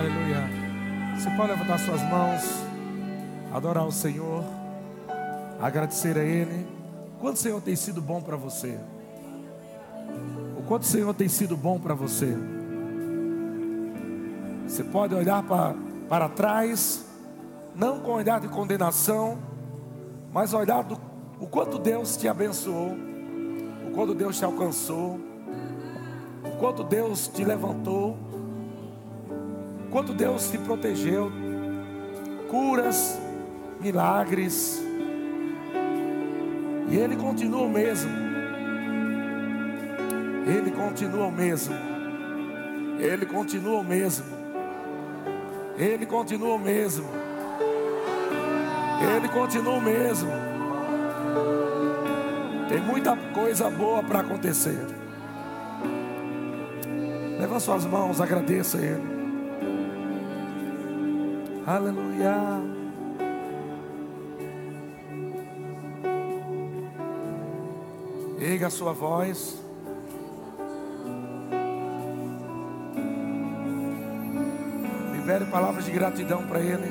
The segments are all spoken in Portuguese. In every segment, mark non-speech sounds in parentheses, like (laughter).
Aleluia. Você pode levantar suas mãos, adorar o Senhor, agradecer a Ele. Quanto o Senhor tem sido bom para você? O quanto o Senhor tem sido bom para você? Você pode olhar para, para trás, não com olhar de condenação, mas olhar do, o quanto Deus te abençoou, o quanto Deus te alcançou, o quanto Deus te levantou quanto Deus te protegeu, curas, milagres, e Ele continua o mesmo, Ele continua o mesmo, Ele continua o mesmo, Ele continua o mesmo, Ele continua o mesmo. Tem muita coisa boa para acontecer. Leva suas mãos, agradeça a Ele. Aleluia. Erga a sua voz. Libere palavras de gratidão para Ele.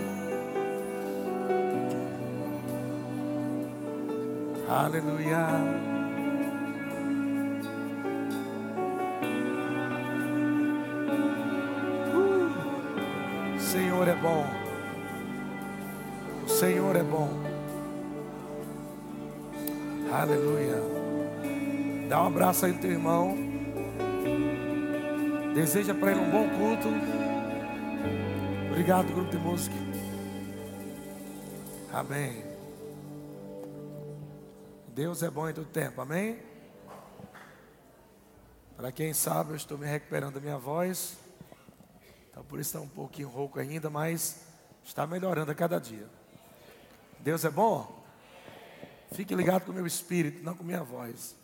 Aleluia. Aleluia. Dá um abraço aí no teu irmão. Deseja para ele um bom culto. Obrigado, grupo de música. Amém. Deus é bom em todo tempo, amém? Para quem sabe, eu estou me recuperando da minha voz. Então por isso está um pouquinho rouco ainda, mas está melhorando a cada dia. Deus é bom? Fique ligado com o meu espírito, não com minha voz.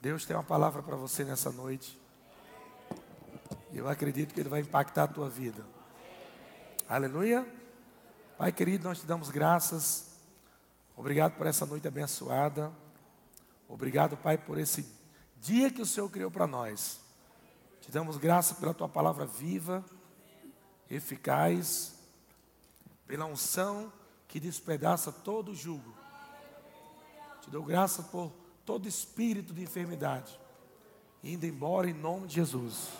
Deus tem uma palavra para você nessa noite. E eu acredito que Ele vai impactar a tua vida. Aleluia. Pai querido, nós te damos graças. Obrigado por essa noite abençoada. Obrigado, Pai, por esse dia que o Senhor criou para nós. Te damos graça pela tua palavra viva, eficaz, pela unção que despedaça todo jugo. Te dou graça por todo espírito de enfermidade, indo embora em nome de Jesus.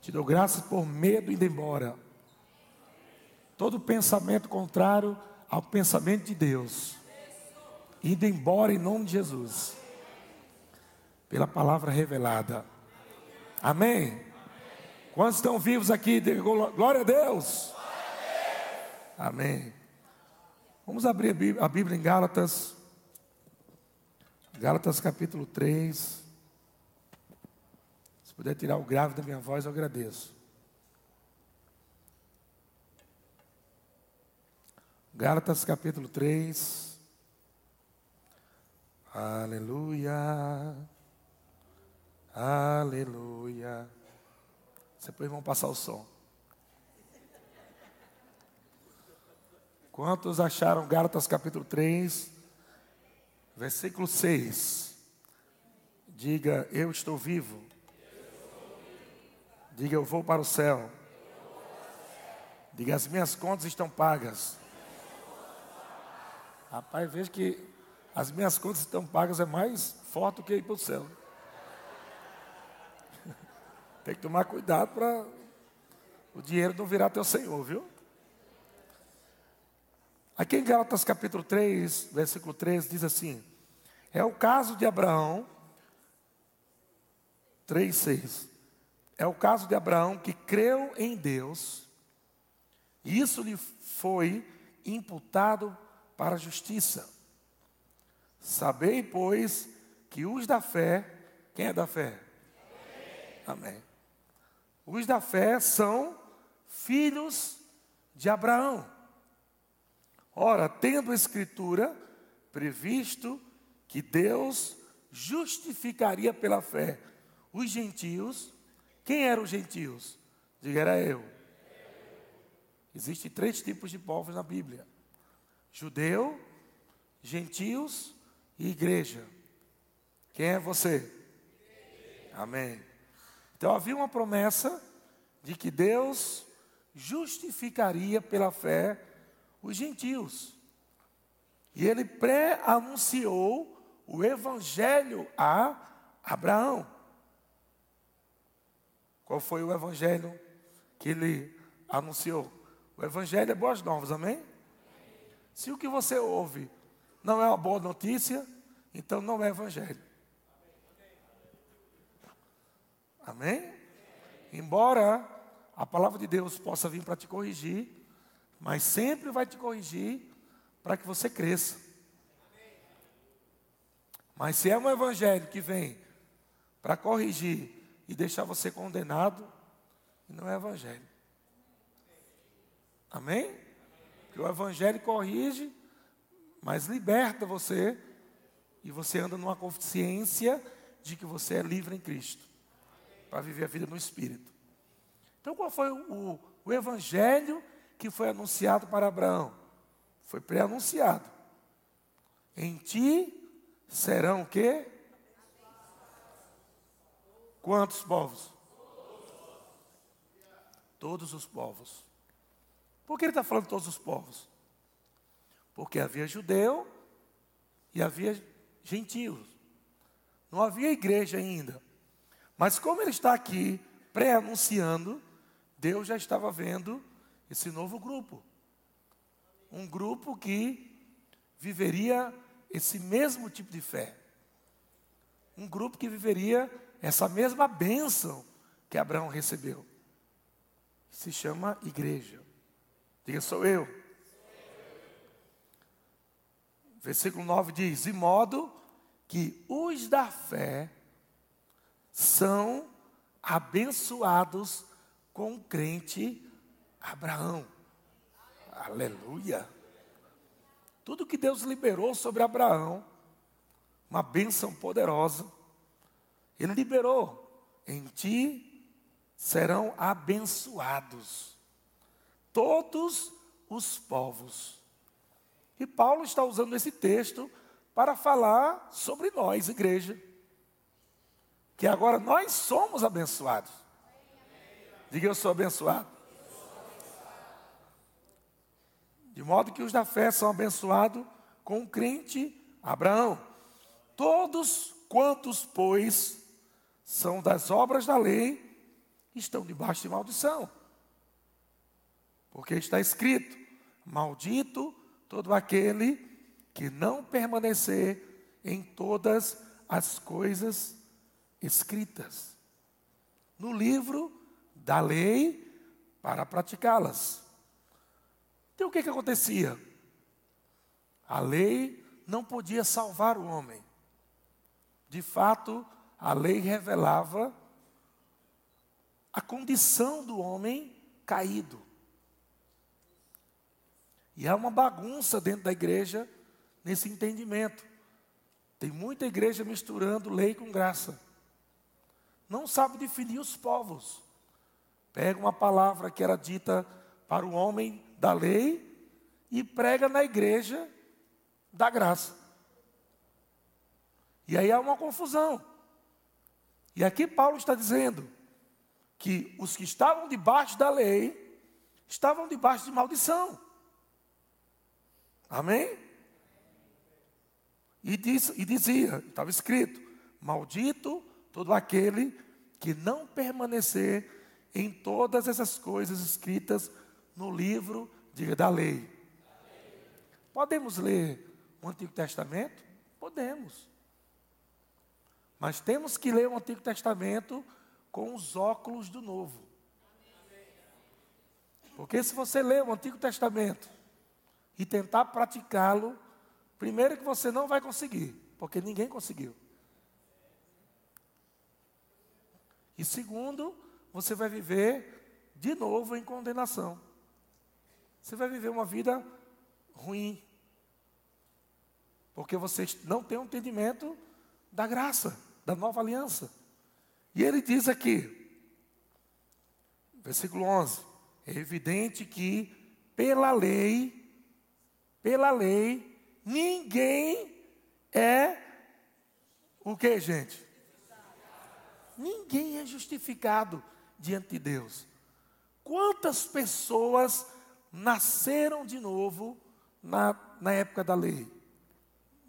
Te dou graças por medo indo embora. Todo pensamento contrário ao pensamento de Deus, indo embora em nome de Jesus, pela palavra revelada. Amém? Quantos estão vivos aqui? Glória a Deus. Amém. Vamos abrir a Bíblia, a Bíblia em Gálatas, Gálatas capítulo 3. Se puder tirar o grave da minha voz, eu agradeço. Gálatas capítulo 3. Aleluia. Aleluia. Depois vão passar o som. Quantos acharam Gálatas capítulo 3, versículo 6? Diga, eu estou vivo. Diga, eu vou para o céu. Diga, as minhas contas estão pagas. Rapaz, veja que as minhas contas estão pagas é mais forte do que ir para o céu. (laughs) Tem que tomar cuidado para o dinheiro não virar teu senhor, viu? Aqui em Gálatas capítulo 3, versículo 13, diz assim: É o caso de Abraão, 3, 6. É o caso de Abraão que creu em Deus, e isso lhe foi imputado para a justiça. Sabei, pois, que os da fé, quem é da fé? Amém. Amém. Os da fé são filhos de Abraão. Ora, tendo a Escritura previsto que Deus justificaria pela fé os gentios, quem eram os gentios? Diga, era eu. Existem três tipos de povos na Bíblia: judeu, gentios e igreja. Quem é você? Amém. Então havia uma promessa de que Deus justificaria pela fé os gentios. E ele pré-anunciou o evangelho a Abraão. Qual foi o evangelho que ele anunciou? O evangelho é boas novas, amém? Se o que você ouve não é uma boa notícia, então não é evangelho. Amém? Embora a palavra de Deus possa vir para te corrigir, mas sempre vai te corrigir para que você cresça. Mas se é um evangelho que vem para corrigir e deixar você condenado, não é evangelho. Amém? Que o evangelho corrige, mas liberta você e você anda numa consciência de que você é livre em Cristo para viver a vida no Espírito. Então, qual foi o, o evangelho que foi anunciado para Abraão? Foi pré-anunciado. Em ti serão o quê? Quantos povos? Todos os povos. Por que ele está falando todos os povos? Porque havia judeu e havia gentios. Não havia igreja ainda. Mas como ele está aqui pré-anunciando, Deus já estava vendo esse novo grupo. Um grupo que viveria esse mesmo tipo de fé. Um grupo que viveria essa mesma bênção que Abraão recebeu. Se chama igreja. Diga, sou eu. Versículo 9 diz: De modo que os da fé são abençoados com o crente Abraão. Aleluia. Tudo que Deus liberou sobre Abraão, uma bênção poderosa, Ele liberou. Em ti serão abençoados todos os povos. E Paulo está usando esse texto para falar sobre nós, igreja. Que agora nós somos abençoados. Diga eu sou abençoado. De modo que os da fé são abençoados com o crente Abraão. Todos quantos, pois, são das obras da lei, estão debaixo de maldição. Porque está escrito: Maldito todo aquele que não permanecer em todas as coisas escritas no livro da lei para praticá-las. Então o que, que acontecia? A lei não podia salvar o homem. De fato, a lei revelava a condição do homem caído. E há uma bagunça dentro da igreja nesse entendimento. Tem muita igreja misturando lei com graça. Não sabe definir os povos. Pega uma palavra que era dita para o homem da lei e prega na igreja da graça. E aí há uma confusão. E aqui Paulo está dizendo que os que estavam debaixo da lei estavam debaixo de maldição. Amém? E, diz, e dizia, estava escrito: Maldito todo aquele que não permanecer em todas essas coisas escritas no livro de, da lei. Podemos ler o Antigo Testamento? Podemos. Mas temos que ler o Antigo Testamento com os óculos do Novo. Porque se você ler o Antigo Testamento e tentar praticá-lo, primeiro que você não vai conseguir, porque ninguém conseguiu. E segundo, você vai viver de novo em condenação. Você vai viver uma vida ruim. Porque você não tem um entendimento da graça, da nova aliança. E ele diz aqui, versículo 11: é evidente que pela lei, pela lei, ninguém é o que, gente? Ninguém é justificado diante de Deus. Quantas pessoas nasceram de novo na, na época da lei?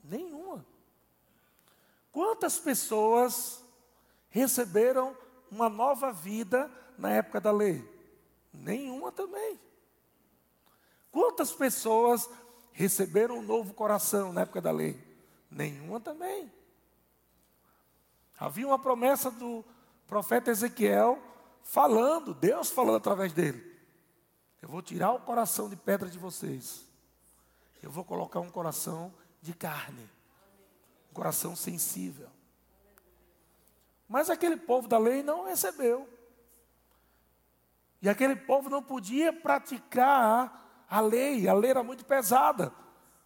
Nenhuma. Quantas pessoas receberam uma nova vida na época da lei? Nenhuma também. Quantas pessoas receberam um novo coração na época da lei? Nenhuma também. Havia uma promessa do profeta Ezequiel falando, Deus falando através dele. Eu vou tirar o coração de pedra de vocês. Eu vou colocar um coração de carne. Um coração sensível. Mas aquele povo da lei não recebeu. E aquele povo não podia praticar a lei, a lei era muito pesada.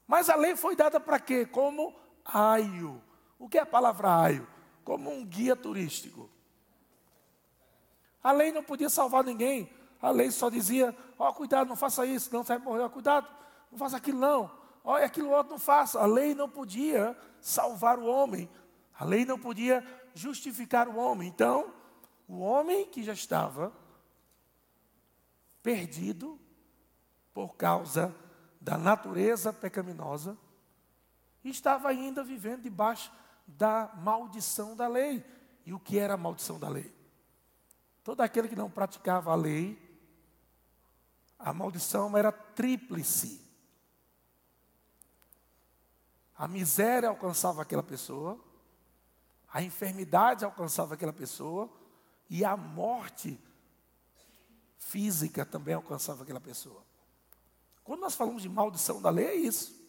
Mas a lei foi dada para quê? Como aio. O que é a palavra aio? Como um guia turístico. A lei não podia salvar ninguém. A lei só dizia: ó, oh, cuidado, não faça isso, não você vai morrer, oh, cuidado, não faça aquilo não. Olha, aquilo outro não faça. A lei não podia salvar o homem. A lei não podia justificar o homem. Então, o homem que já estava perdido por causa da natureza pecaminosa, estava ainda vivendo debaixo da maldição da lei. E o que era a maldição da lei? Todo aquele que não praticava a lei, a maldição era tríplice. A miséria alcançava aquela pessoa, a enfermidade alcançava aquela pessoa e a morte física também alcançava aquela pessoa. Quando nós falamos de maldição da lei, é isso.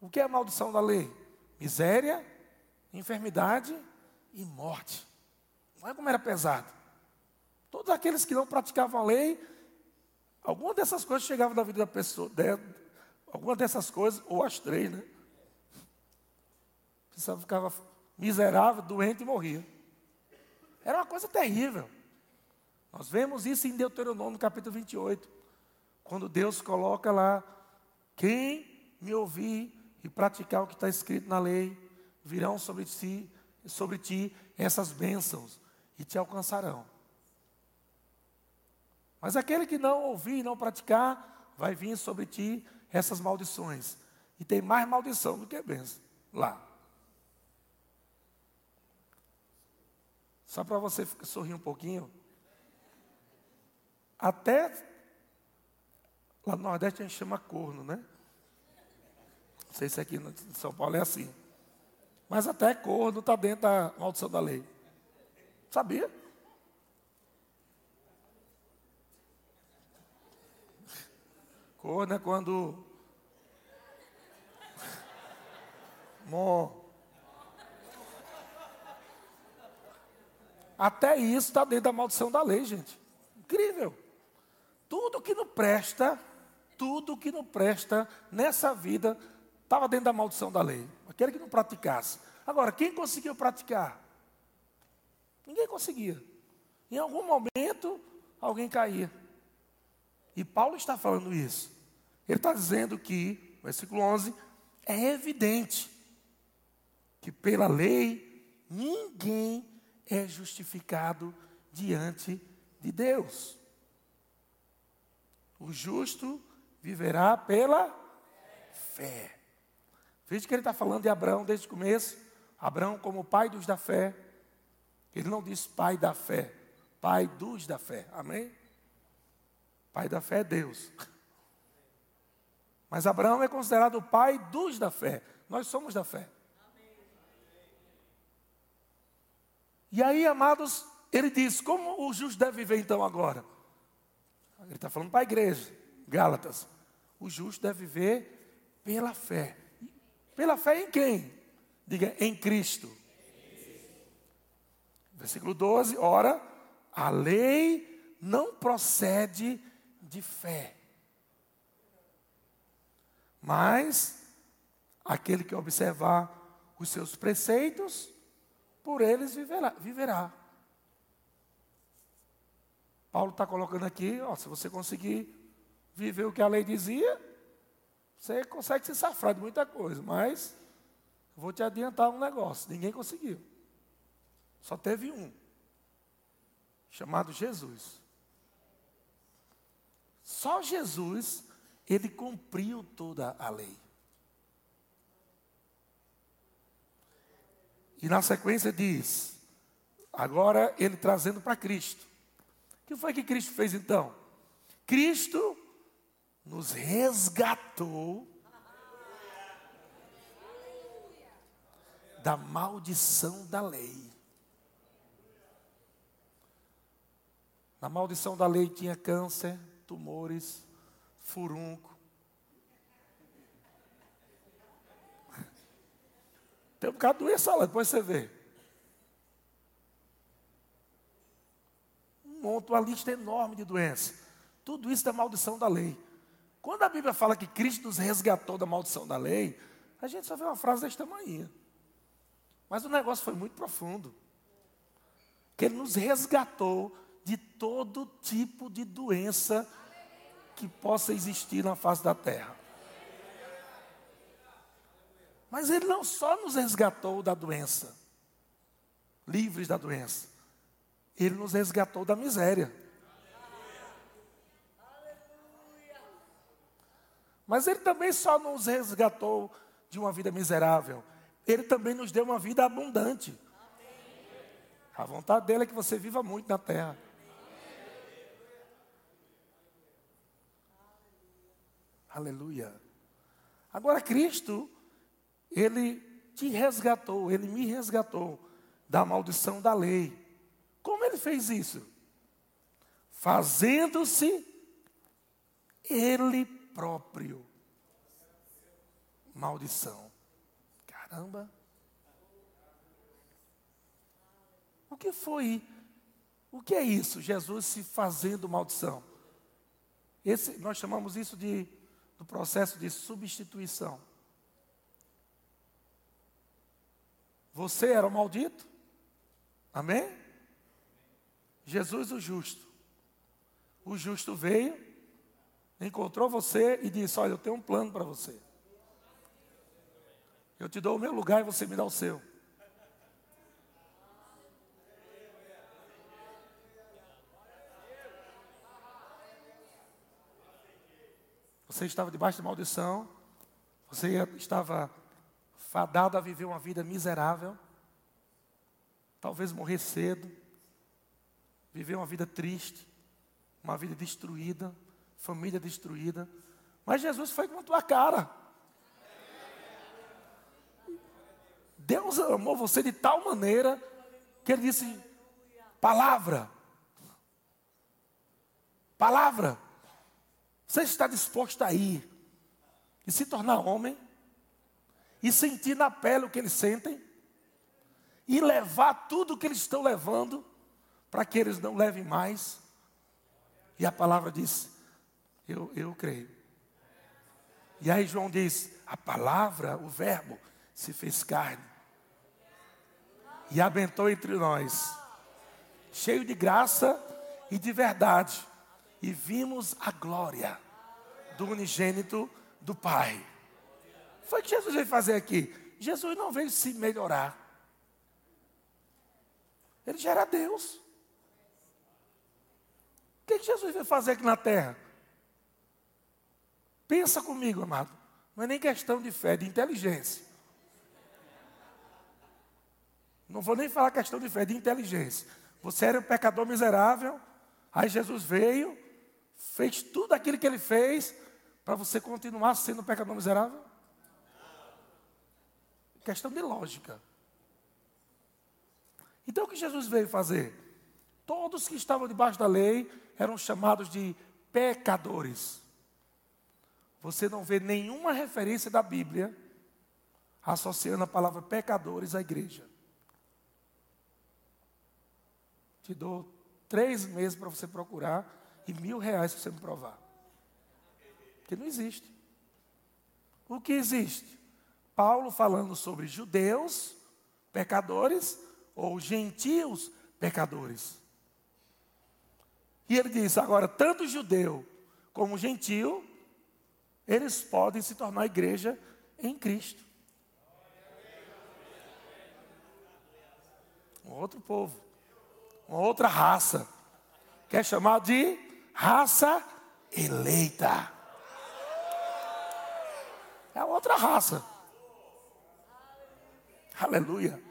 O que é a maldição da lei? Miséria, enfermidade e morte. Não é como era pesado. Todos aqueles que não praticavam a lei, alguma dessas coisas chegava na vida da pessoa, de, alguma dessas coisas, ou as três, né? A pessoa ficava miserável, doente e morria. Era uma coisa terrível. Nós vemos isso em Deuteronômio capítulo 28, quando Deus coloca lá: quem me ouvir e praticar o que está escrito na lei, virão sobre ti, sobre ti essas bênçãos e te alcançarão. Mas aquele que não ouvir e não praticar, vai vir sobre ti essas maldições. E tem mais maldição do que bênção lá. Só para você sorrir um pouquinho. Até lá no Nordeste a gente chama corno, né? Não sei se aqui em São Paulo é assim. Mas até corno está dentro da maldição da lei. Sabia? Corno é quando. (laughs) Mó. Até isso está dentro da maldição da lei, gente. Incrível. Tudo que não presta, tudo que não presta nessa vida estava dentro da maldição da lei. Aquele que não praticasse. Agora, quem conseguiu praticar? Ninguém conseguia. Em algum momento, alguém caía. E Paulo está falando isso. Ele está dizendo que, versículo 11, é evidente que pela lei ninguém é justificado diante de Deus. O justo viverá pela fé. Veja que ele está falando de Abraão desde o começo. Abraão como pai dos da fé. Ele não diz pai da fé, pai dos da fé. Amém? Pai da fé é Deus. (laughs) Mas Abraão é considerado o pai dos da fé. Nós somos da fé. E aí, amados, ele diz: como o justo deve viver então agora? Ele está falando para a igreja, Gálatas. O justo deve viver pela fé. Pela fé em quem? Diga, em Cristo. Versículo 12: ora, a lei não procede de fé. Mas aquele que observar os seus preceitos, por eles viverá. viverá. Paulo está colocando aqui, ó, se você conseguir viver o que a lei dizia, você consegue se safrar de muita coisa, mas vou te adiantar um negócio: ninguém conseguiu. Só teve um, chamado Jesus. Só Jesus, ele cumpriu toda a lei. E na sequência diz, agora ele trazendo para Cristo. O que foi que Cristo fez então? Cristo nos resgatou da maldição da lei. Na maldição da lei tinha câncer, tumores, furunco. Tem um bocado de doença lá, depois você vê. Um monte, uma lista enorme de doenças. Tudo isso da maldição da lei. Quando a Bíblia fala que Cristo nos resgatou da maldição da lei, a gente só vê uma frase desta manhã. Mas o negócio foi muito profundo. Que Ele nos resgatou de todo tipo de doença que possa existir na face da terra. Mas Ele não só nos resgatou da doença, livres da doença, Ele nos resgatou da miséria. Mas Ele também só nos resgatou de uma vida miserável, Ele também nos deu uma vida abundante. A vontade dele é que você viva muito na terra. Aleluia. Agora, Cristo ele te resgatou, ele me resgatou da maldição da lei. Como ele fez isso? Fazendo-se ele próprio maldição. Caramba. O que foi? O que é isso? Jesus se fazendo maldição. Esse, nós chamamos isso de do processo de substituição. Você era o maldito? Amém? Jesus o justo. O justo veio, encontrou você e disse: Olha, eu tenho um plano para você. Eu te dou o meu lugar e você me dá o seu. Você estava debaixo de maldição, você estava fadado a viver uma vida miserável, talvez morrer cedo, viver uma vida triste, uma vida destruída, família destruída. Mas Jesus foi com a tua cara. Deus amou você de tal maneira que ele disse: palavra. Palavra. Você está disposto a ir e se tornar homem? e sentir na pele o que eles sentem e levar tudo o que eles estão levando para que eles não levem mais. E a palavra diz: Eu, eu creio. E aí João diz: A palavra, o Verbo, se fez carne e abençoou entre nós, cheio de graça e de verdade, e vimos a glória do unigênito do Pai. Foi o que Jesus veio fazer aqui. Jesus não veio se melhorar. Ele já era Deus. O que, que Jesus veio fazer aqui na terra? Pensa comigo, amado. Não é nem questão de fé, de inteligência. Não vou nem falar questão de fé, de inteligência. Você era um pecador miserável, aí Jesus veio, fez tudo aquilo que ele fez, para você continuar sendo um pecador miserável? Questão de lógica. Então o que Jesus veio fazer? Todos que estavam debaixo da lei eram chamados de pecadores. Você não vê nenhuma referência da Bíblia associando a palavra pecadores à igreja. Te dou três meses para você procurar e mil reais para você me provar. Porque não existe. O que existe? Paulo falando sobre judeus pecadores ou gentios pecadores. E ele diz: agora, tanto judeu como gentio, eles podem se tornar igreja em Cristo. Um outro povo, uma outra raça, que é chamado de raça eleita. É outra raça. Aleluia.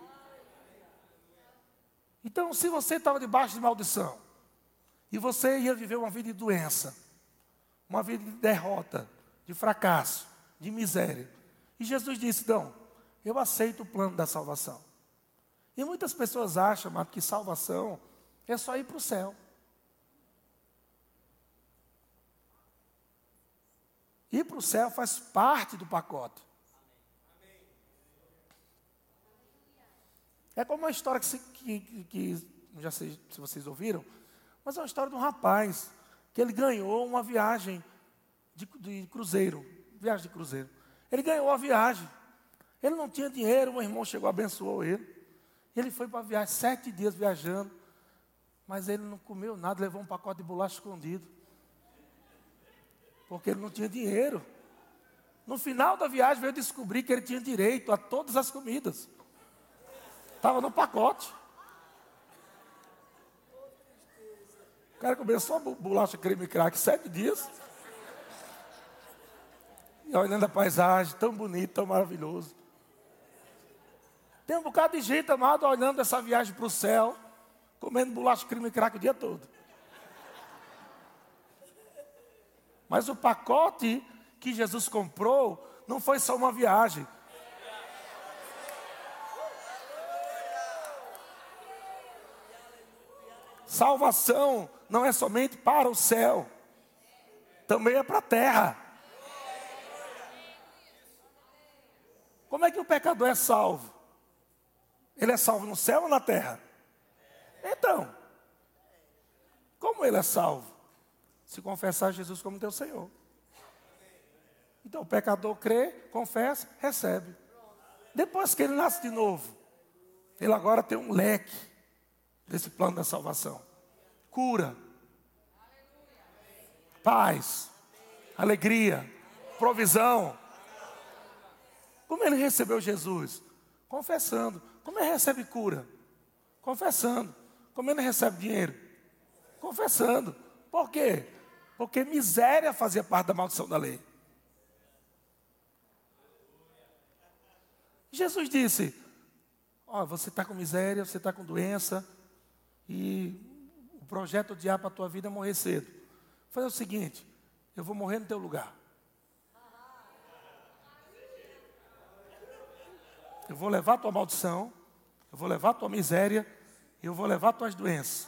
Então, se você estava debaixo de maldição, e você ia viver uma vida de doença, uma vida de derrota, de fracasso, de miséria, e Jesus disse: Não, eu aceito o plano da salvação. E muitas pessoas acham, que salvação é só ir para o céu. Ir para o céu faz parte do pacote. É como uma história que, que, que já sei se vocês ouviram, mas é uma história de um rapaz que ele ganhou uma viagem de, de cruzeiro, viagem de cruzeiro. Ele ganhou a viagem. Ele não tinha dinheiro, o irmão chegou, abençoou ele. Ele foi para a viagem, sete dias viajando, mas ele não comeu nada, levou um pacote de bolacha escondido. Porque ele não tinha dinheiro. No final da viagem veio descobrir que ele tinha direito a todas as comidas. Estava no pacote. O cara começou a bolacha creme crack sete dias. E olhando a paisagem, tão bonito, tão maravilhoso. Tem um bocado de gente, amado, olhando essa viagem para o céu, comendo bolacha creme crack o dia todo. Mas o pacote que Jesus comprou não foi só uma viagem. Salvação não é somente para o céu, também é para a terra. Como é que o pecador é salvo? Ele é salvo no céu ou na terra? Então, como ele é salvo? Se confessar Jesus como teu Senhor. Então o pecador crê, confessa, recebe. Depois que ele nasce de novo, ele agora tem um leque desse plano da salvação. Cura, paz, alegria, provisão. Como ele recebeu Jesus? Confessando. Como ele recebe cura? Confessando. Como ele recebe dinheiro? Confessando. Por quê? Porque miséria fazia parte da maldição da lei. Jesus disse: Ó, oh, você está com miséria, você está com doença, e o projeto de para a tua vida é morrer cedo. Faz o seguinte: eu vou morrer no teu lugar. Eu vou levar tua maldição, eu vou levar tua miséria, eu vou levar tuas doenças.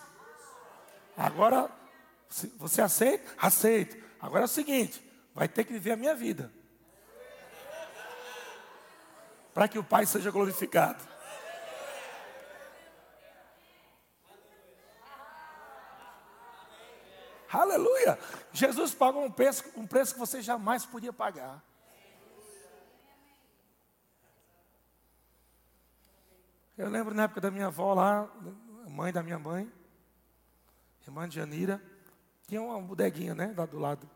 Agora, você aceita? Aceito. Agora é o seguinte: vai ter que viver a minha vida. Para que o Pai seja glorificado. Aleluia! Jesus pagou um preço, um preço que você jamais podia pagar. Eu lembro na época da minha avó lá, mãe da minha mãe, irmã de Janira, tinha uma bodeguinha, né, lá do lado.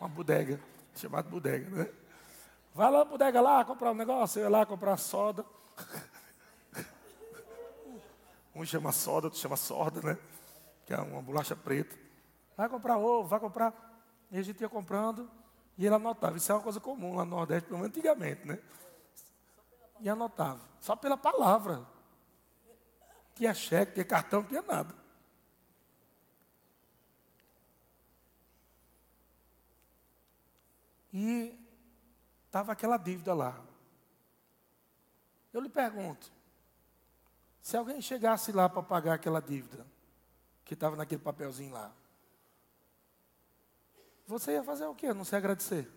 Uma bodega, chamada bodega, né? Vai lá, bodega lá, comprar um negócio, eu ia lá comprar soda. Um chama soda, outro chama sorda, né? Que é uma bolacha preta. Vai comprar ovo, vai comprar. E a gente ia comprando e ele anotava. Isso é uma coisa comum lá no Nordeste, pelo menos antigamente, né? e anotava. Só pela palavra. Tinha cheque, tinha cartão, tinha nada. E estava aquela dívida lá. Eu lhe pergunto: se alguém chegasse lá para pagar aquela dívida, que estava naquele papelzinho lá, você ia fazer o quê? Não se agradecer?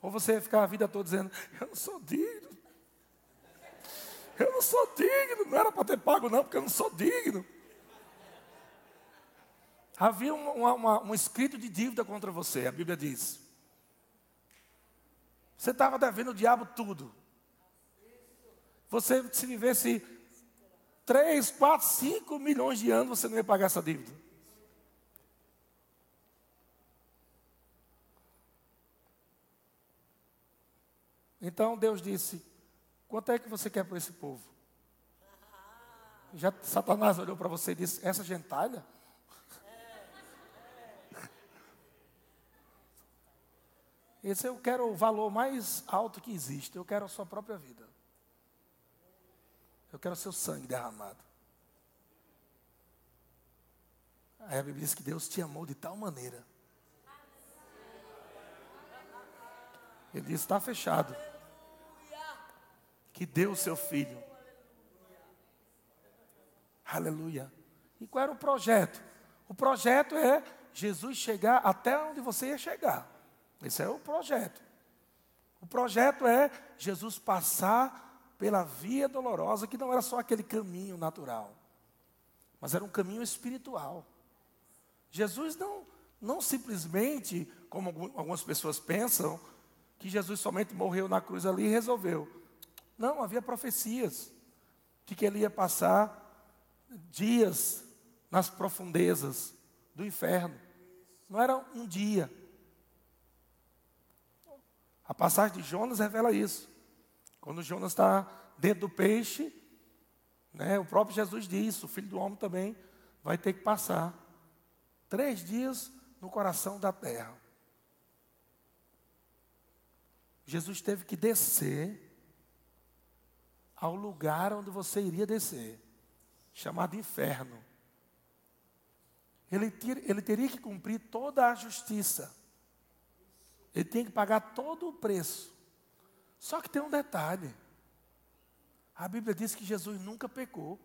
Ou você ficar a vida toda dizendo, eu não sou digno. Eu não sou digno, não era para ter pago não, porque eu não sou digno. Havia uma, uma, um escrito de dívida contra você, a Bíblia diz. Você estava devendo o diabo tudo. Você, se vivesse 3, 4, 5 milhões de anos, você não ia pagar essa dívida. Então Deus disse: Quanto é que você quer para esse povo? Já Satanás olhou para você e disse: Essa gentalha? Esse eu quero o valor mais alto que existe. Eu quero a sua própria vida. Eu quero o seu sangue derramado. Aí a Bíblia diz que Deus te amou de tal maneira. Ele disse: está fechado. Que deu o seu filho. Aleluia. E qual era o projeto? O projeto é Jesus chegar até onde você ia chegar. Esse é o projeto. O projeto é Jesus passar pela via dolorosa, que não era só aquele caminho natural, mas era um caminho espiritual. Jesus não, não simplesmente, como algumas pessoas pensam, que Jesus somente morreu na cruz ali e resolveu. Não, havia profecias de que ele ia passar dias nas profundezas do inferno. Não era um dia. A passagem de Jonas revela isso. Quando Jonas está dentro do peixe, né, o próprio Jesus diz: o filho do homem também vai ter que passar três dias no coração da terra. Jesus teve que descer ao lugar onde você iria descer, chamado inferno. Ele, ele teria que cumprir toda a justiça. Ele tem que pagar todo o preço. Só que tem um detalhe. A Bíblia diz que Jesus nunca pecou.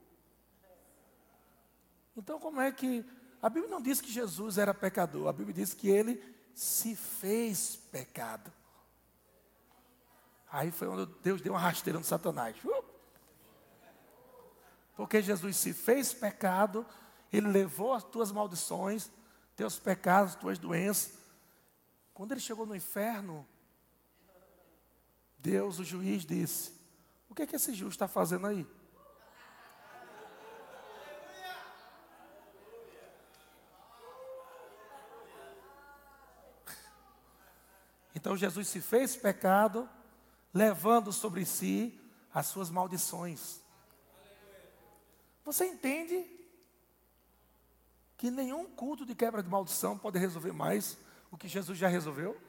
Então, como é que. A Bíblia não diz que Jesus era pecador, a Bíblia diz que ele se fez pecado. Aí foi onde Deus deu uma rasteira no Satanás. Porque Jesus se fez pecado, ele levou as tuas maldições, teus pecados, tuas doenças, quando ele chegou no inferno, Deus, o juiz, disse: O que é que esse juiz está fazendo aí? (laughs) Então Jesus se fez pecado, levando sobre si as suas maldições. Você entende que nenhum culto de quebra de maldição pode resolver mais o que Jesus já resolveu?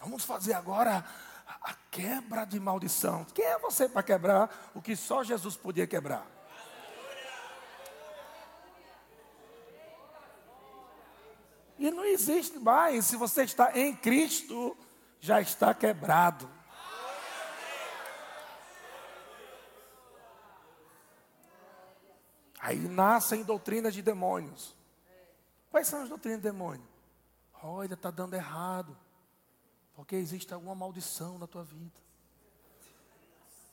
Vamos fazer agora a quebra de maldição. Quem é você para quebrar o que só Jesus podia quebrar? E não existe mais, se você está em Cristo, já está quebrado. Aí nascem doutrinas de demônios. Quais são as doutrinas do demônio? Olha, está dando errado. Porque existe alguma maldição na tua vida.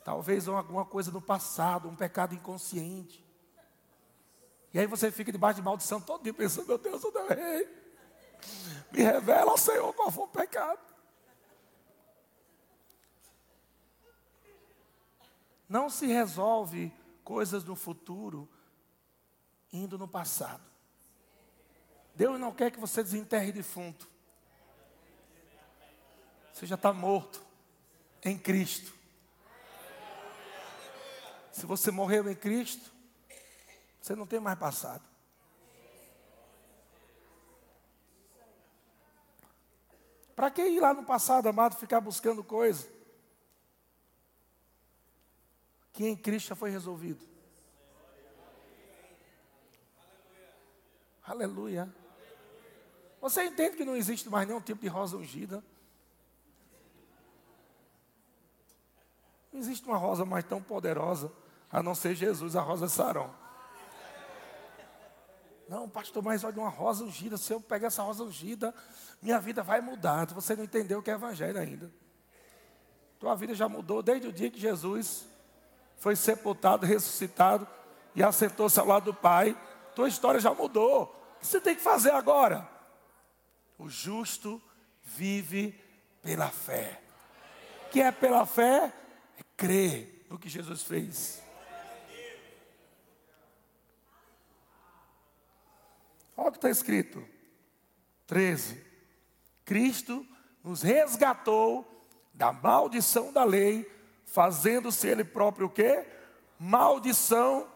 Talvez alguma coisa no passado, um pecado inconsciente. E aí você fica debaixo de maldição todo dia pensando, meu Deus, eu errei. Me revela, Senhor, qual foi o pecado. Não se resolve coisas no futuro indo no passado. Deus não quer que você desenterre defunto. Você já está morto em Cristo. Se você morreu em Cristo, você não tem mais passado. Para que ir lá no passado, amado, ficar buscando coisa que em Cristo já foi resolvido? Aleluia. Você entende que não existe mais nenhum tipo de rosa ungida? Não existe uma rosa mais tão poderosa, a não ser Jesus, a rosa Sarão. Não, pastor, mas olha uma rosa ungida. Se eu pegar essa rosa ungida, minha vida vai mudar. Você não entendeu o que é evangelho ainda. Tua vida já mudou desde o dia que Jesus foi sepultado, ressuscitado e assentou-se ao lado do Pai. Tua história já mudou. O que você tem que fazer agora? O justo vive pela fé. Que é pela fé? É crer no que Jesus fez. Olha o que está escrito. 13. Cristo nos resgatou da maldição da lei, fazendo-se ele próprio o quê? Maldição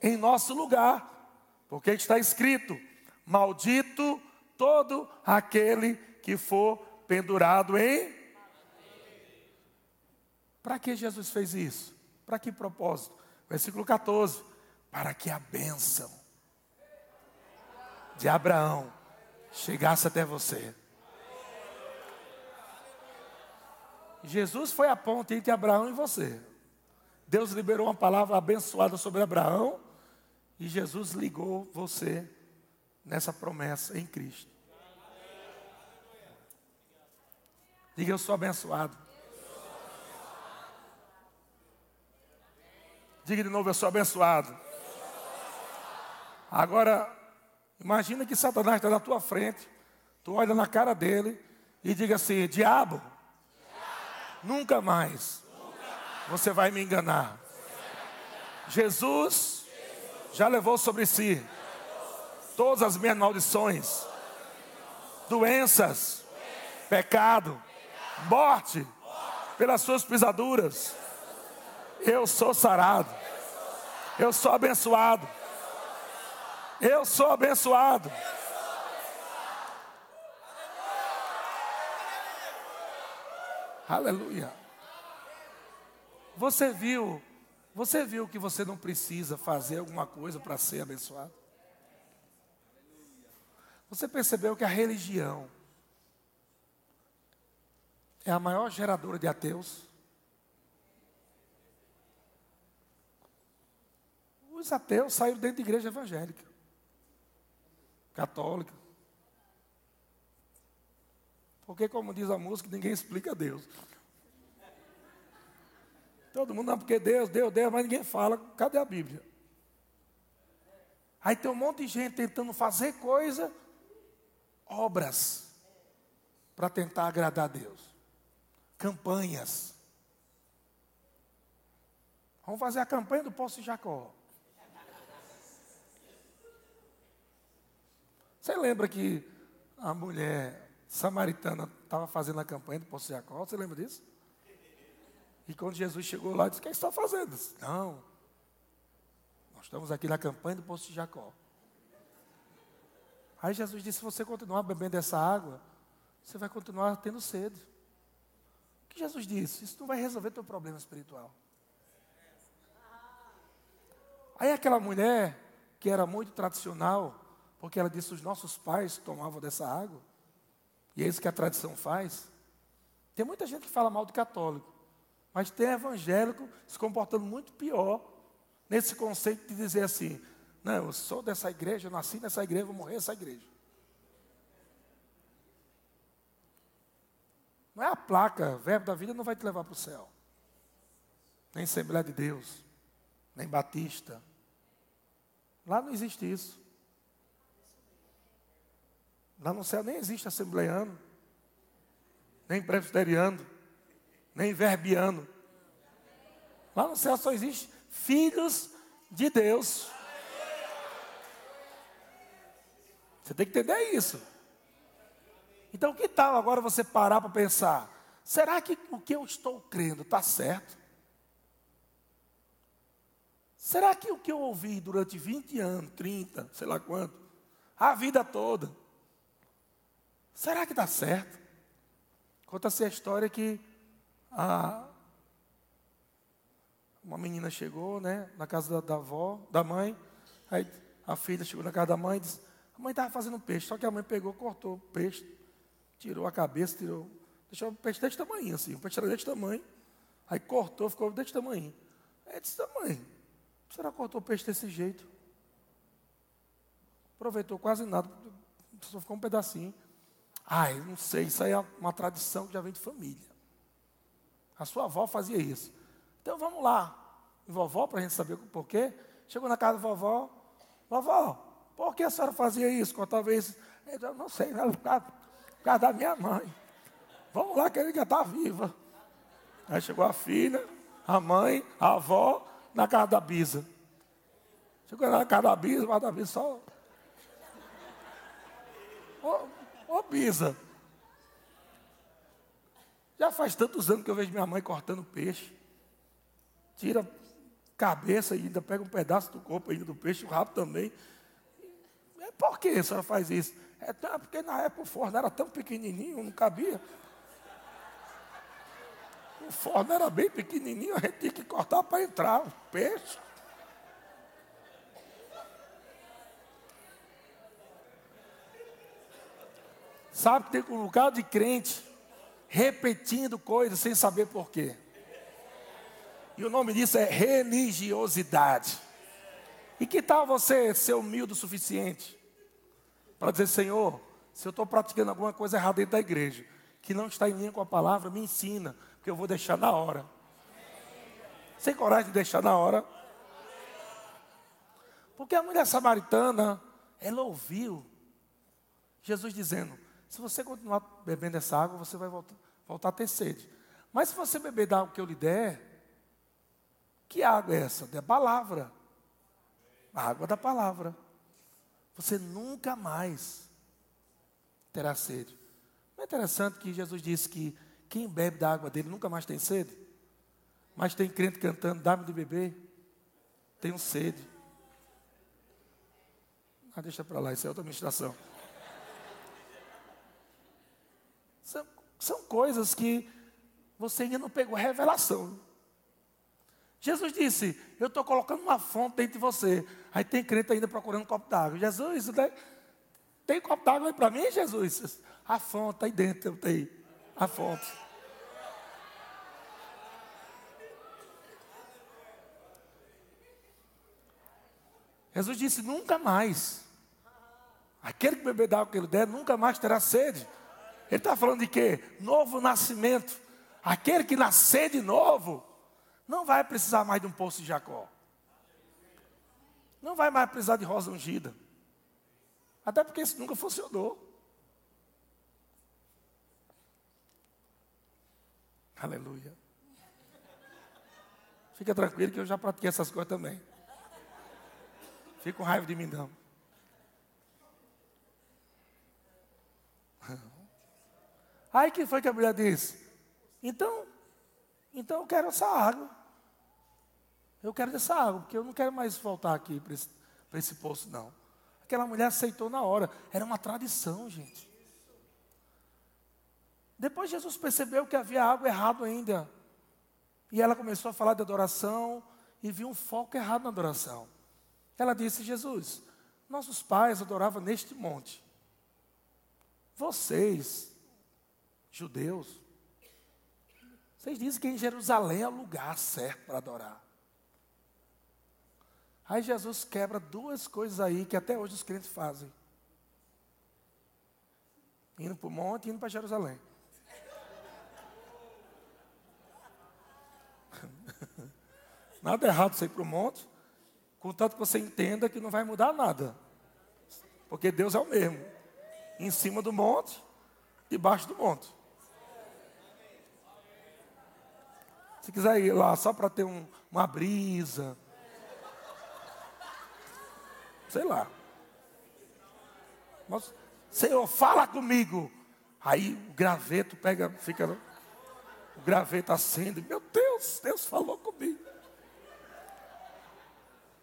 em nosso lugar. Porque está escrito: Maldito todo aquele que for pendurado em. Para que Jesus fez isso? Para que propósito? Versículo 14: Para que a bênção de Abraão chegasse até você. Jesus foi a ponte entre Abraão e você. Deus liberou uma palavra abençoada sobre Abraão e Jesus ligou você nessa promessa em Cristo. Diga, eu sou abençoado. Diga de novo, eu sou abençoado. Agora, imagina que Satanás está na tua frente, tu olha na cara dele e diga assim: diabo, nunca mais você vai me enganar. Jesus já levou sobre si todas as minhas maldições, doenças, pecado, morte, pelas suas pisaduras. Eu sou sarado, eu sou abençoado, eu sou abençoado. Aleluia. Você viu, você viu que você não precisa fazer alguma coisa para ser abençoado? Você percebeu que a religião é a maior geradora de ateus? Os ateus saíram dentro da igreja evangélica, católica. Porque, como diz a música, ninguém explica Deus. Todo mundo, não, porque Deus, Deus, Deus, mas ninguém fala, cadê a Bíblia? Aí tem um monte de gente tentando fazer coisa, obras, para tentar agradar a Deus. Campanhas. Vamos fazer a campanha do Poço de Jacó. Você lembra que a mulher samaritana estava fazendo a campanha do Poço de Jacó? Você lembra disso? E quando Jesus chegou lá, disse: O que está fazendo? Disse, Não, nós estamos aqui na campanha do Poço de Jacó. Aí Jesus disse: Se você continuar bebendo essa água, você vai continuar tendo sede. O que Jesus disse? Isso não vai resolver teu problema espiritual. Aí aquela mulher, que era muito tradicional, porque ela disse: Os nossos pais tomavam dessa água, e é isso que a tradição faz. Tem muita gente que fala mal do católico. Mas tem evangélico se comportando muito pior nesse conceito de dizer assim: não, eu sou dessa igreja, eu nasci nessa igreja, vou morrer nessa igreja. Não é a placa, verbo da vida não vai te levar para o céu. Nem Assembleia de Deus, nem Batista. Lá não existe isso. Lá no céu nem existe assembleiano, nem presbiteriano nem verbiano. Lá no céu só existe filhos de Deus. Você tem que entender isso. Então, que tal agora você parar para pensar? Será que o que eu estou crendo está certo? Será que o que eu ouvi durante 20 anos, 30, sei lá quanto, a vida toda, será que está certo? Conta-se a história que a, uma menina chegou, né, na casa da, da avó, da mãe, aí a filha chegou na casa da mãe e disse, a mãe estava fazendo peixe, só que a mãe pegou, cortou o peixe, tirou a cabeça, tirou, deixou o peixe desse tamanho, assim, o peixe era desse tamanho, aí cortou, ficou desse tamanho. É desse tamanho. A senhora cortou o peixe desse jeito. Aproveitou quase nada, só ficou um pedacinho. Ai, não sei, isso aí é uma tradição que já vem de família. A sua avó fazia isso. Então vamos lá, vovó, para a gente saber o porquê. Chegou na casa da vovó, vovó, por que a senhora fazia isso? Cortava isso? Eu não sei, não, por, causa, por causa da minha mãe. Vamos lá, que ele já está viva. Aí chegou a filha, a mãe, a avó, na casa da Bisa. Chegou na casa da Bisa, mas da Bisa só. Ô, ô Bisa, já faz tantos anos que eu vejo minha mãe cortando peixe. tira cabeça e ainda pega um pedaço do corpo ainda do peixe, o rabo também. É por que a senhora faz isso? É porque na época o forno era tão pequenininho, não cabia. O forno era bem pequenininho, a gente tinha que cortar para entrar o peixe. Sabe que tem um bocado de crente repetindo coisas sem saber porquê. E o nome disso é religiosidade. E que tal você ser humilde o suficiente para dizer, Senhor, se eu estou praticando alguma coisa errada dentro da igreja, que não está em linha com a palavra, me ensina, porque eu vou deixar na hora. Sem coragem de deixar na hora. Porque a mulher samaritana, ela ouviu Jesus dizendo: se você continuar bebendo essa água, você vai voltar, voltar a ter sede. Mas se você beber da água que eu lhe der, que água é essa? Da palavra. A água da palavra. Você nunca mais terá sede. Não é interessante que Jesus disse que quem bebe da água dele nunca mais tem sede? Mas tem crente cantando, dá-me de beber. Tenho sede. Ah, deixa para lá, isso é outra administração. São, são coisas que você ainda não pegou a revelação. Jesus disse: Eu estou colocando uma fonte dentro de você. Aí tem crente ainda procurando um copo d'água. Jesus, tem copo d'água aí para mim, Jesus? A fonte aí dentro, eu tenho. A fonte. Jesus disse: Nunca mais. Aquele que beber da que ele der, nunca mais terá sede. Ele está falando de quê? Novo nascimento. Aquele que nascer de novo não vai precisar mais de um poço de Jacó. Não vai mais precisar de rosa ungida. Até porque isso nunca funcionou. Aleluia. Fica tranquilo que eu já pratiquei essas coisas também. Fica com raiva de mim não. Aí que foi que a mulher disse? Então, então eu quero essa água. Eu quero essa água, porque eu não quero mais voltar aqui para esse, esse poço, não. Aquela mulher aceitou na hora. Era uma tradição, gente. Depois Jesus percebeu que havia algo errado ainda. E ela começou a falar de adoração e viu um foco errado na adoração. Ela disse: Jesus, nossos pais adoravam neste monte. Vocês, judeus, vocês dizem que em Jerusalém é o lugar certo para adorar. Aí Jesus quebra duas coisas aí que até hoje os crentes fazem: indo para o monte e indo para Jerusalém. (laughs) Nada errado você ir para o monte, contanto que você entenda que não vai mudar nada. Porque Deus é o mesmo. Em cima do monte, debaixo do monte. Se quiser ir lá só para ter um, uma brisa, sei lá. Mas, Senhor, fala comigo. Aí o graveto pega, fica. O graveto acende. Meu Deus, Deus falou comigo.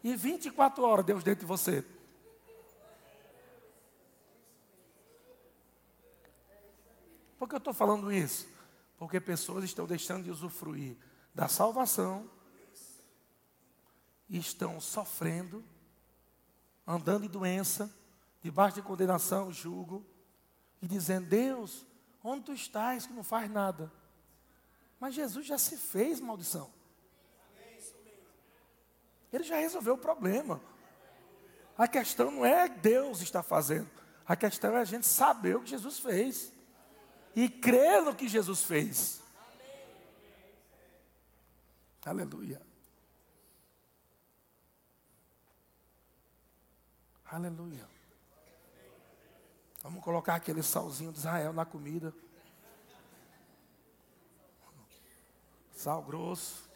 E 24 horas Deus dentro de você. Por que eu estou falando isso? Porque pessoas estão deixando de usufruir da salvação e estão sofrendo andando em doença, debaixo de condenação, julgo, e dizendo: Deus, onde tu estás que não faz nada? Mas Jesus já se fez maldição. Ele já resolveu o problema. A questão não é Deus está fazendo. A questão é a gente saber o que Jesus fez. E crer no que Jesus fez. Aleluia. Aleluia. Vamos colocar aquele salzinho de Israel na comida. Sal grosso.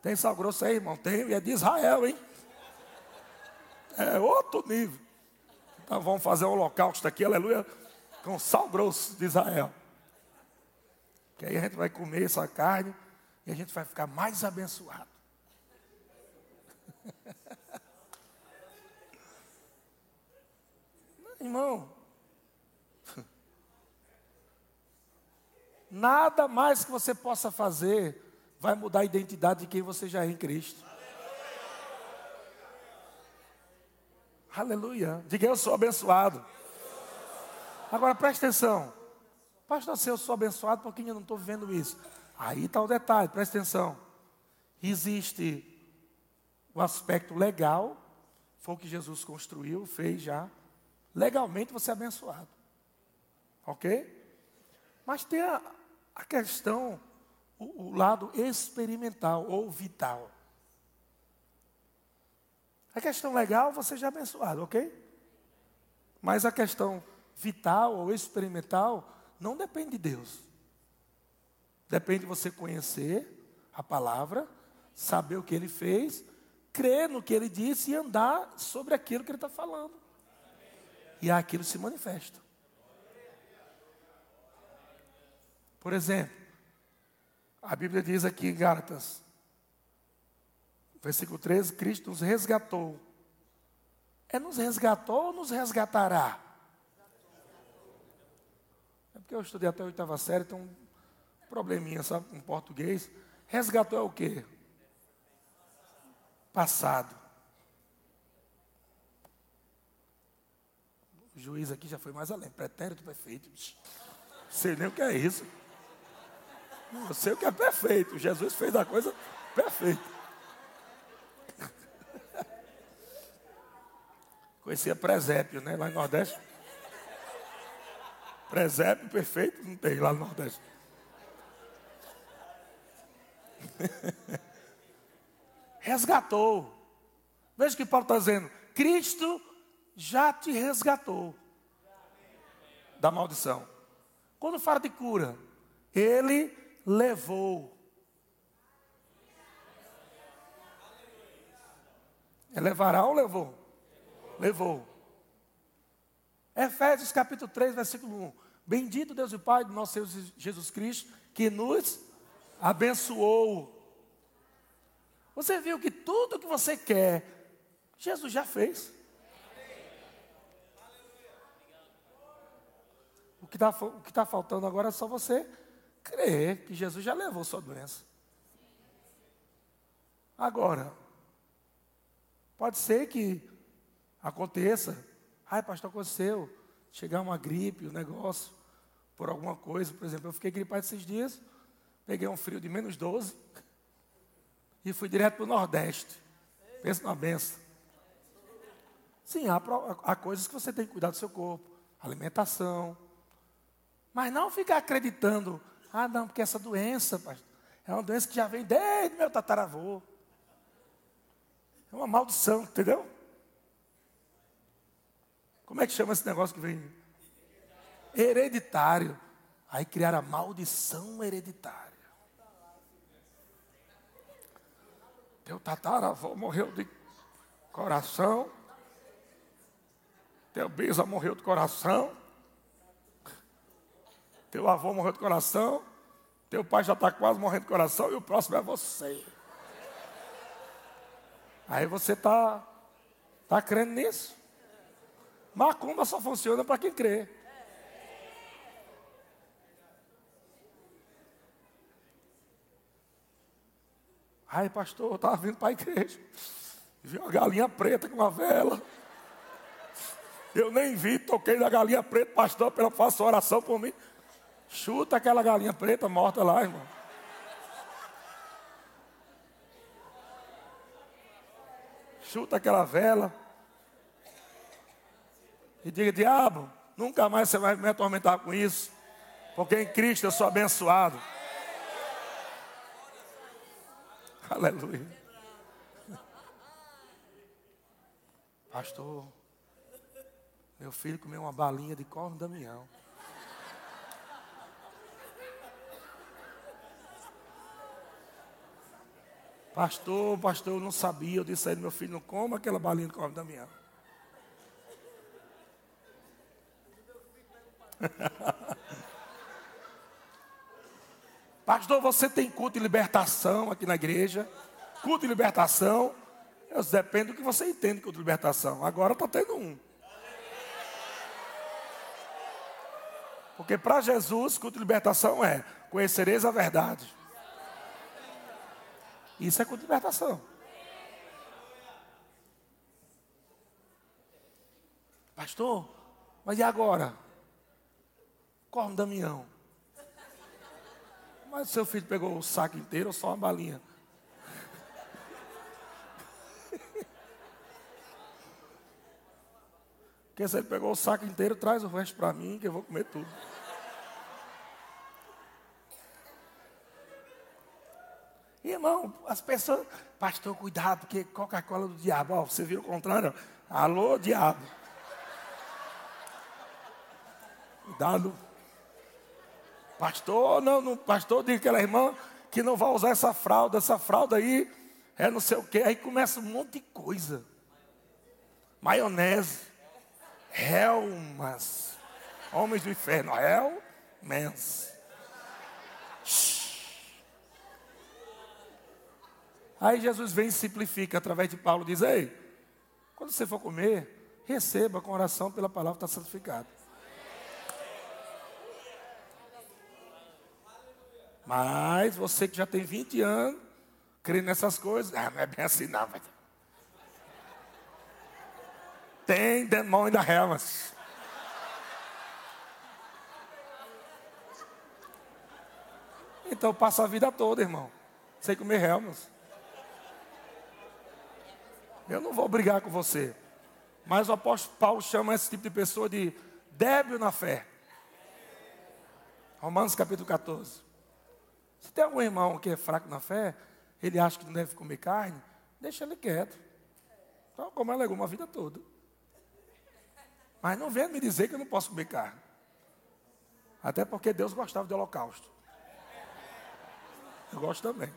Tem sal grosso aí, irmão? Tem, e é de Israel, hein? É outro nível. Então vamos fazer um holocausto aqui, aleluia, com sal grosso de Israel. Que aí a gente vai comer essa carne e a gente vai ficar mais abençoado. (laughs) Irmão, (laughs) nada mais que você possa fazer vai mudar a identidade de quem você já é em Cristo. Aleluia. Diga eu sou abençoado. Agora preste atenção. Pastor, se eu sou abençoado, por que eu não estou vivendo isso? Aí está o detalhe, preste atenção. Existe o aspecto legal, foi o que Jesus construiu, fez já. Legalmente você é abençoado. Ok? Mas tem a, a questão, o, o lado experimental ou vital. A questão legal, você já é abençoado, ok? Mas a questão vital ou experimental não depende de Deus. Depende de você conhecer a palavra, saber o que ele fez, crer no que ele disse e andar sobre aquilo que ele está falando. E aquilo se manifesta. Por exemplo, a Bíblia diz aqui em Gálatas, versículo 13: Cristo nos resgatou. É nos resgatou ou nos resgatará? É porque eu estudei até a oitava série, então probleminha, sabe, com português. Resgatou é o quê? Passado. O juiz aqui já foi mais além. Pretérito perfeito. Sei nem o que é isso. Eu sei o que é perfeito. Jesus fez a coisa perfeita. Conhecia presépio, né? Lá no Nordeste. Presépio perfeito não tem lá no Nordeste. (laughs) resgatou. Veja o que Paulo está dizendo. Cristo já te resgatou da maldição. Quando fala de cura, ele levou. É levará ou levou? Levou. Efésios capítulo 3, versículo 1. Bendito Deus e Pai do nosso Senhor Jesus Cristo, que nos abençoou. Você viu que tudo que você quer, Jesus já fez. O que está tá faltando agora é só você crer que Jesus já levou sua doença. Agora, pode ser que aconteça Ai, pastor, aconteceu. Chegar uma gripe, um negócio, por alguma coisa. Por exemplo, eu fiquei gripado esses dias. Peguei um frio de menos 12 e fui direto para o Nordeste. Pensa numa benção. Sim, há, há coisas que você tem que cuidar do seu corpo, alimentação. Mas não ficar acreditando, ah, não, porque essa doença, é uma doença que já vem desde meu tataravô. É uma maldição, entendeu? Como é que chama esse negócio que vem? Hereditário. Aí criaram a maldição hereditária. Teu tataravô morreu de coração. Teu bisa morreu de coração. Teu avô morreu de coração. Teu pai já está quase morrendo de coração. E o próximo é você. Aí você está tá crendo nisso? Macumba só funciona para quem crê. Ai, pastor, eu estava vindo para a igreja. Vi uma galinha preta com uma vela. Eu nem vi, toquei na galinha preta, pastor, pela faça oração por mim. Chuta aquela galinha preta morta lá, irmão. Chuta aquela vela e diga: Diabo, nunca mais você vai me atormentar com isso, porque em Cristo eu sou abençoado. Aleluia. Pastor, meu filho comeu uma balinha de corno Damião. Pastor, pastor, eu não sabia. Eu disse a ele, meu filho, não coma aquela balinha de corno Damião. (laughs) Pastor, você tem culto de libertação aqui na igreja? Culto de libertação? Eu depende do que você entende culto de libertação. Agora está tendo um. Porque para Jesus, culto de libertação é conhecereis a verdade. Isso é culto de libertação. Pastor, mas e agora? Corre Damião. Mas seu filho pegou o saco inteiro ou só uma balinha? Porque se ele pegou o saco inteiro, traz o resto para mim, que eu vou comer tudo. Irmão, as pessoas, pastor, cuidado, porque Coca-Cola do diabo, ó, você viu o contrário? Alô, diabo. Cuidado. Pastor, não, não, pastor, diz aquela irmã que não vai usar essa fralda, essa fralda aí é não sei o quê. Aí começa um monte de coisa. Maionese, Helmas, homens do inferno, Helmans. Aí Jesus vem e simplifica através de Paulo, diz: Ei, quando você for comer, receba com oração pela palavra está santificado. Mas você que já tem 20 anos, crê nessas coisas, ah, não é bem assim não. Vai. Tem demônio da Helmas. Então passa a vida toda, irmão, sem comer Helmas. Eu não vou brigar com você. Mas o apóstolo Paulo chama esse tipo de pessoa de débil na fé. Romanos capítulo 14. Se tem algum irmão que é fraco na fé, ele acha que não deve comer carne, deixa ele quieto. Então, como é legume a vida toda. Mas não venha me dizer que eu não posso comer carne. Até porque Deus gostava de holocausto. Eu gosto também.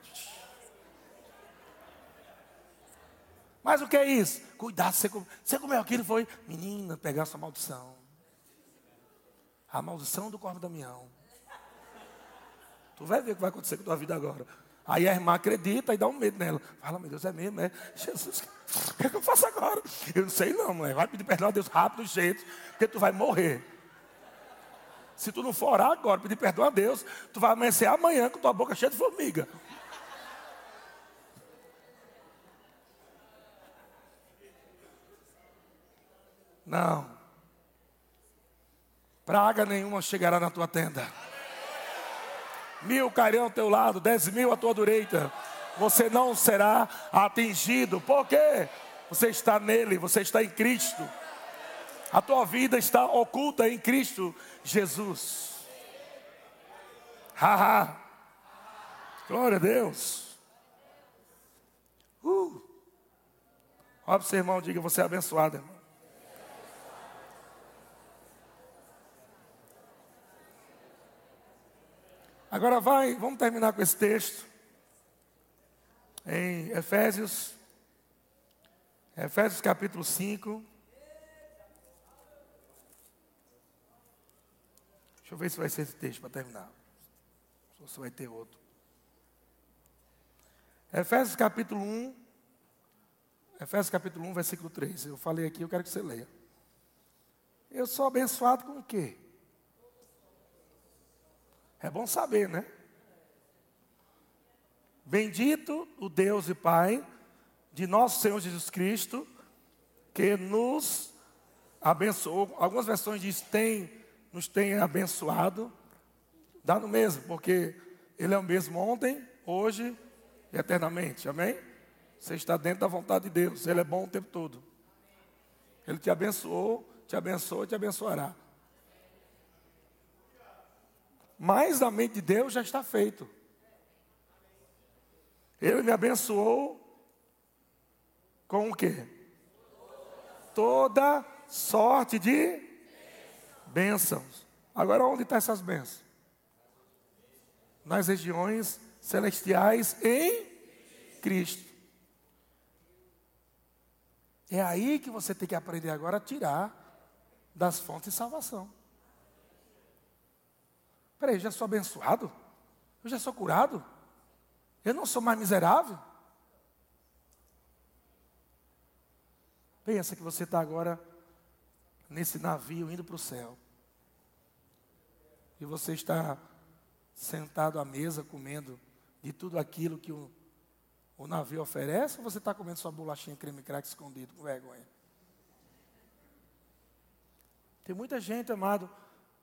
Mas o que é isso? Cuidado, você, você comeu aquilo foi, menina, pegar essa maldição. A maldição do corpo da Damião. Tu vai ver o que vai acontecer com a tua vida agora. Aí a irmã acredita e dá um medo nela. Fala, meu Deus, é mesmo, é? Jesus, o que, é que eu faço agora? Eu não sei não, mãe. Vai pedir perdão a Deus rápido, jeito, porque tu vai morrer. Se tu não for orar agora, pedir perdão a Deus, tu vai amanhecer amanhã com tua boca cheia de formiga. Não. Praga nenhuma chegará na tua tenda mil cairão ao teu lado, dez mil à tua direita, você não será atingido. Por quê? Você está nele, você está em Cristo. A tua vida está oculta em Cristo Jesus. Haha. Glória a Deus. Uh. Olha para o seu irmão, diga: Você é abençoado, irmão. Agora vai, vamos terminar com esse texto. Em Efésios, Efésios capítulo 5. Deixa eu ver se vai ser esse texto para terminar. Ou se vai ter outro. Efésios capítulo 1. Efésios capítulo 1, versículo 3. Eu falei aqui, eu quero que você leia. Eu sou abençoado com o quê? É bom saber, né? Bendito o Deus e Pai de nosso Senhor Jesus Cristo, que nos abençoou. Algumas versões diz tem, nos tem abençoado. Dá no mesmo, porque Ele é o mesmo ontem, hoje e eternamente. Amém? Você está dentro da vontade de Deus. Ele é bom o tempo todo. Ele te abençoou, te abençoou e te abençoará. Mas a mente de Deus já está feito. Ele me abençoou com o quê? Toda sorte de bênçãos. Agora onde estão essas bênçãos? Nas regiões celestiais em Cristo. É aí que você tem que aprender agora a tirar das fontes de salvação. Peraí, já sou abençoado? Eu já sou curado? Eu não sou mais miserável? Pensa que você está agora nesse navio indo para o céu. E você está sentado à mesa comendo de tudo aquilo que o, o navio oferece, ou você está comendo sua bolachinha creme crack escondido com vergonha? Tem muita gente, amado,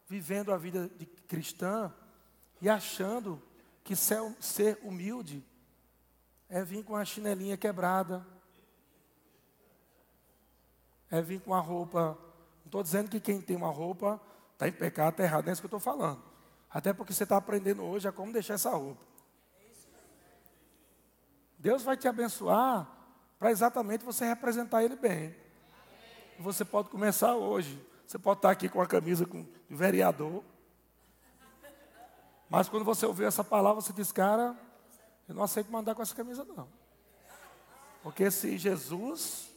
vivendo a vida de cristã e achando que ser, humilde é vir com a chinelinha quebrada, é vir com a roupa. Não estou dizendo que quem tem uma roupa está em pecado, está errado, não é isso que eu estou falando. Até porque você está aprendendo hoje a como deixar essa roupa. Deus vai te abençoar para exatamente você representar Ele bem. Você pode começar hoje. Você pode estar aqui com a camisa de vereador. Mas quando você ouvir essa palavra, você diz, cara, eu não aceito mandar com essa camisa, não. Porque se Jesus,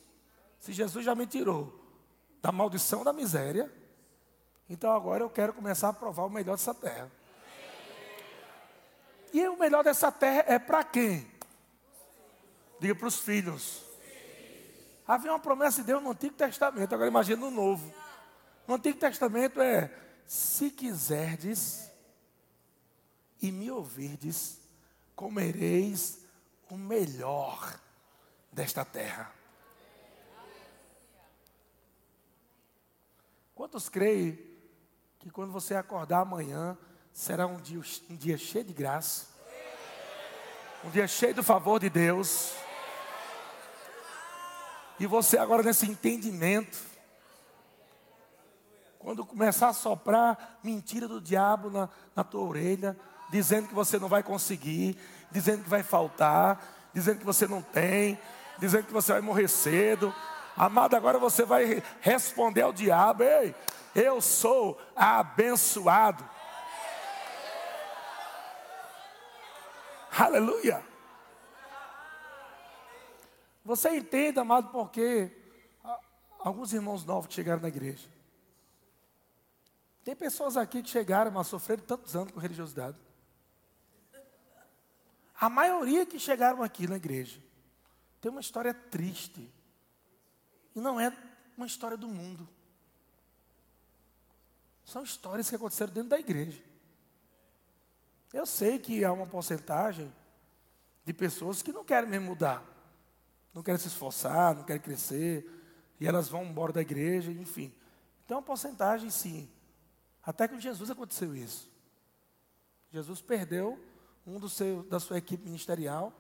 se Jesus já me tirou da maldição da miséria, então agora eu quero começar a provar o melhor dessa terra. E o melhor dessa terra é para quem? Diga para os filhos. Havia uma promessa de Deus no Antigo Testamento, agora imagina no Novo. No Antigo Testamento é: se quiserdes e me ouvirdes, comereis o melhor desta terra. Quantos creem que quando você acordar amanhã será um dia, um dia cheio de graça, um dia cheio do favor de Deus? E você agora nesse entendimento, quando começar a soprar mentira do diabo na, na tua orelha, dizendo que você não vai conseguir, dizendo que vai faltar, dizendo que você não tem, dizendo que você vai morrer cedo. Amado, agora você vai responder ao diabo: Ei, eu sou abençoado. Aleluia. Você entende, amado, porque alguns irmãos novos que chegaram na igreja. Tem pessoas aqui que chegaram, mas sofreram tantos anos com religiosidade. A maioria que chegaram aqui na igreja tem uma história triste. E não é uma história do mundo. São histórias que aconteceram dentro da igreja. Eu sei que há uma porcentagem de pessoas que não querem mesmo mudar, não querem se esforçar, não querem crescer, e elas vão embora da igreja, enfim. Então, uma porcentagem, sim. Até com Jesus aconteceu isso. Jesus perdeu um do seu, da sua equipe ministerial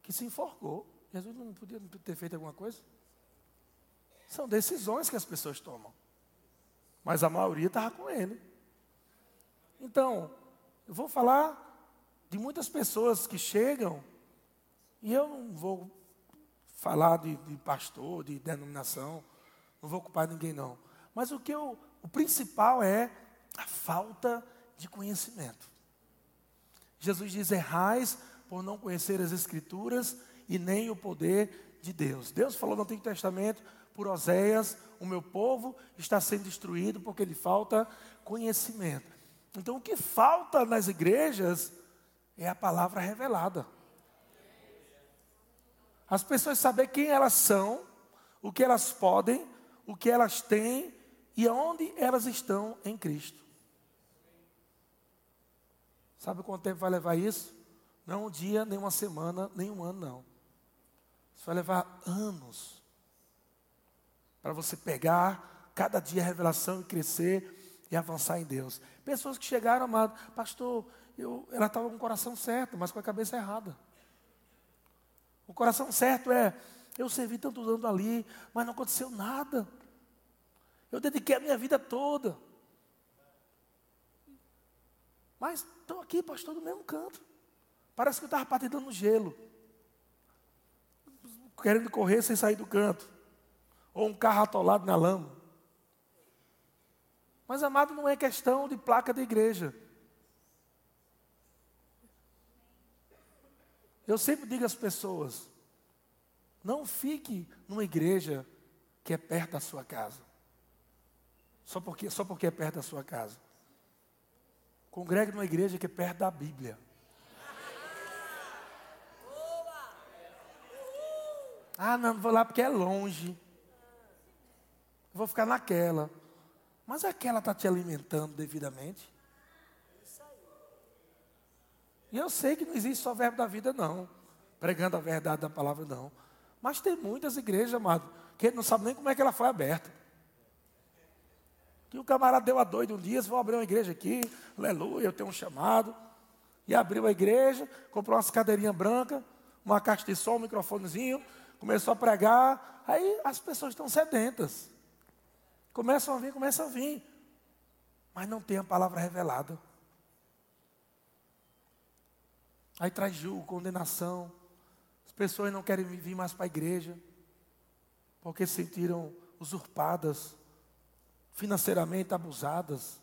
que se enforcou. Jesus não podia ter feito alguma coisa? São decisões que as pessoas tomam. Mas a maioria estava com ele. Então, eu vou falar de muitas pessoas que chegam, e eu não vou falar de, de pastor, de denominação, não vou ocupar ninguém não. Mas o que eu, o principal é a falta de conhecimento. Jesus diz: errais por não conhecer as Escrituras e nem o poder de Deus. Deus falou no Antigo Testamento por Oséias: o meu povo está sendo destruído porque lhe falta conhecimento. Então, o que falta nas igrejas é a palavra revelada. As pessoas saber quem elas são, o que elas podem, o que elas têm e onde elas estão em Cristo. Sabe quanto tempo vai levar isso? Não um dia, nem uma semana, nem um ano, não. Isso vai levar anos para você pegar cada dia a revelação e crescer e avançar em Deus. Pessoas que chegaram, amado, pastor, eu, ela estava com o coração certo, mas com a cabeça errada. O coração certo é, eu servi tantos anos ali, mas não aconteceu nada. Eu dediquei a minha vida toda. Mas estou aqui, pastor, no mesmo canto. Parece que eu estava patentando no gelo. Querendo correr sem sair do canto. Ou um carro atolado na lama. Mas, amado, não é questão de placa da igreja. Eu sempre digo às pessoas: não fique numa igreja que é perto da sua casa. Só porque, só porque é perto da sua casa. Congregue numa igreja que é perto da Bíblia. Ah, não, não vou lá porque é longe. Vou ficar naquela. Mas aquela está te alimentando devidamente? E eu sei que não existe só verbo da vida, não. Pregando a verdade da palavra, não. Mas tem muitas igrejas, amado, que não sabe nem como é que ela foi aberta. Que o camarada deu a doida um dia, vou abrir uma igreja aqui, aleluia, eu tenho um chamado. E abriu a igreja, comprou umas cadeirinhas brancas, uma caixa de som, um microfonezinho, começou a pregar. Aí as pessoas estão sedentas. Começam a vir, começam a vir. Mas não tem a palavra revelada. Aí traz julgo, condenação. As pessoas não querem vir mais para a igreja, porque se sentiram usurpadas, financeiramente abusadas.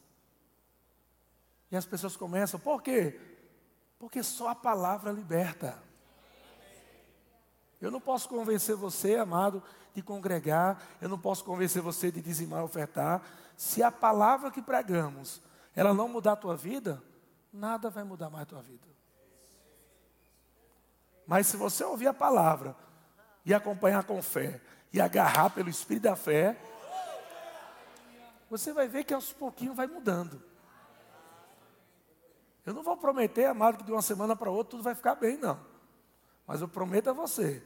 E as pessoas começam, por quê? Porque só a palavra liberta. Eu não posso convencer você, amado, de congregar, eu não posso convencer você de dizimar e ofertar. Se a palavra que pregamos, ela não mudar a tua vida, nada vai mudar mais a tua vida. Mas se você ouvir a palavra e acompanhar com fé e agarrar pelo espírito da fé, você vai ver que aos pouquinhos vai mudando. Eu não vou prometer, amado, que de uma semana para outra tudo vai ficar bem, não. Mas eu prometo a você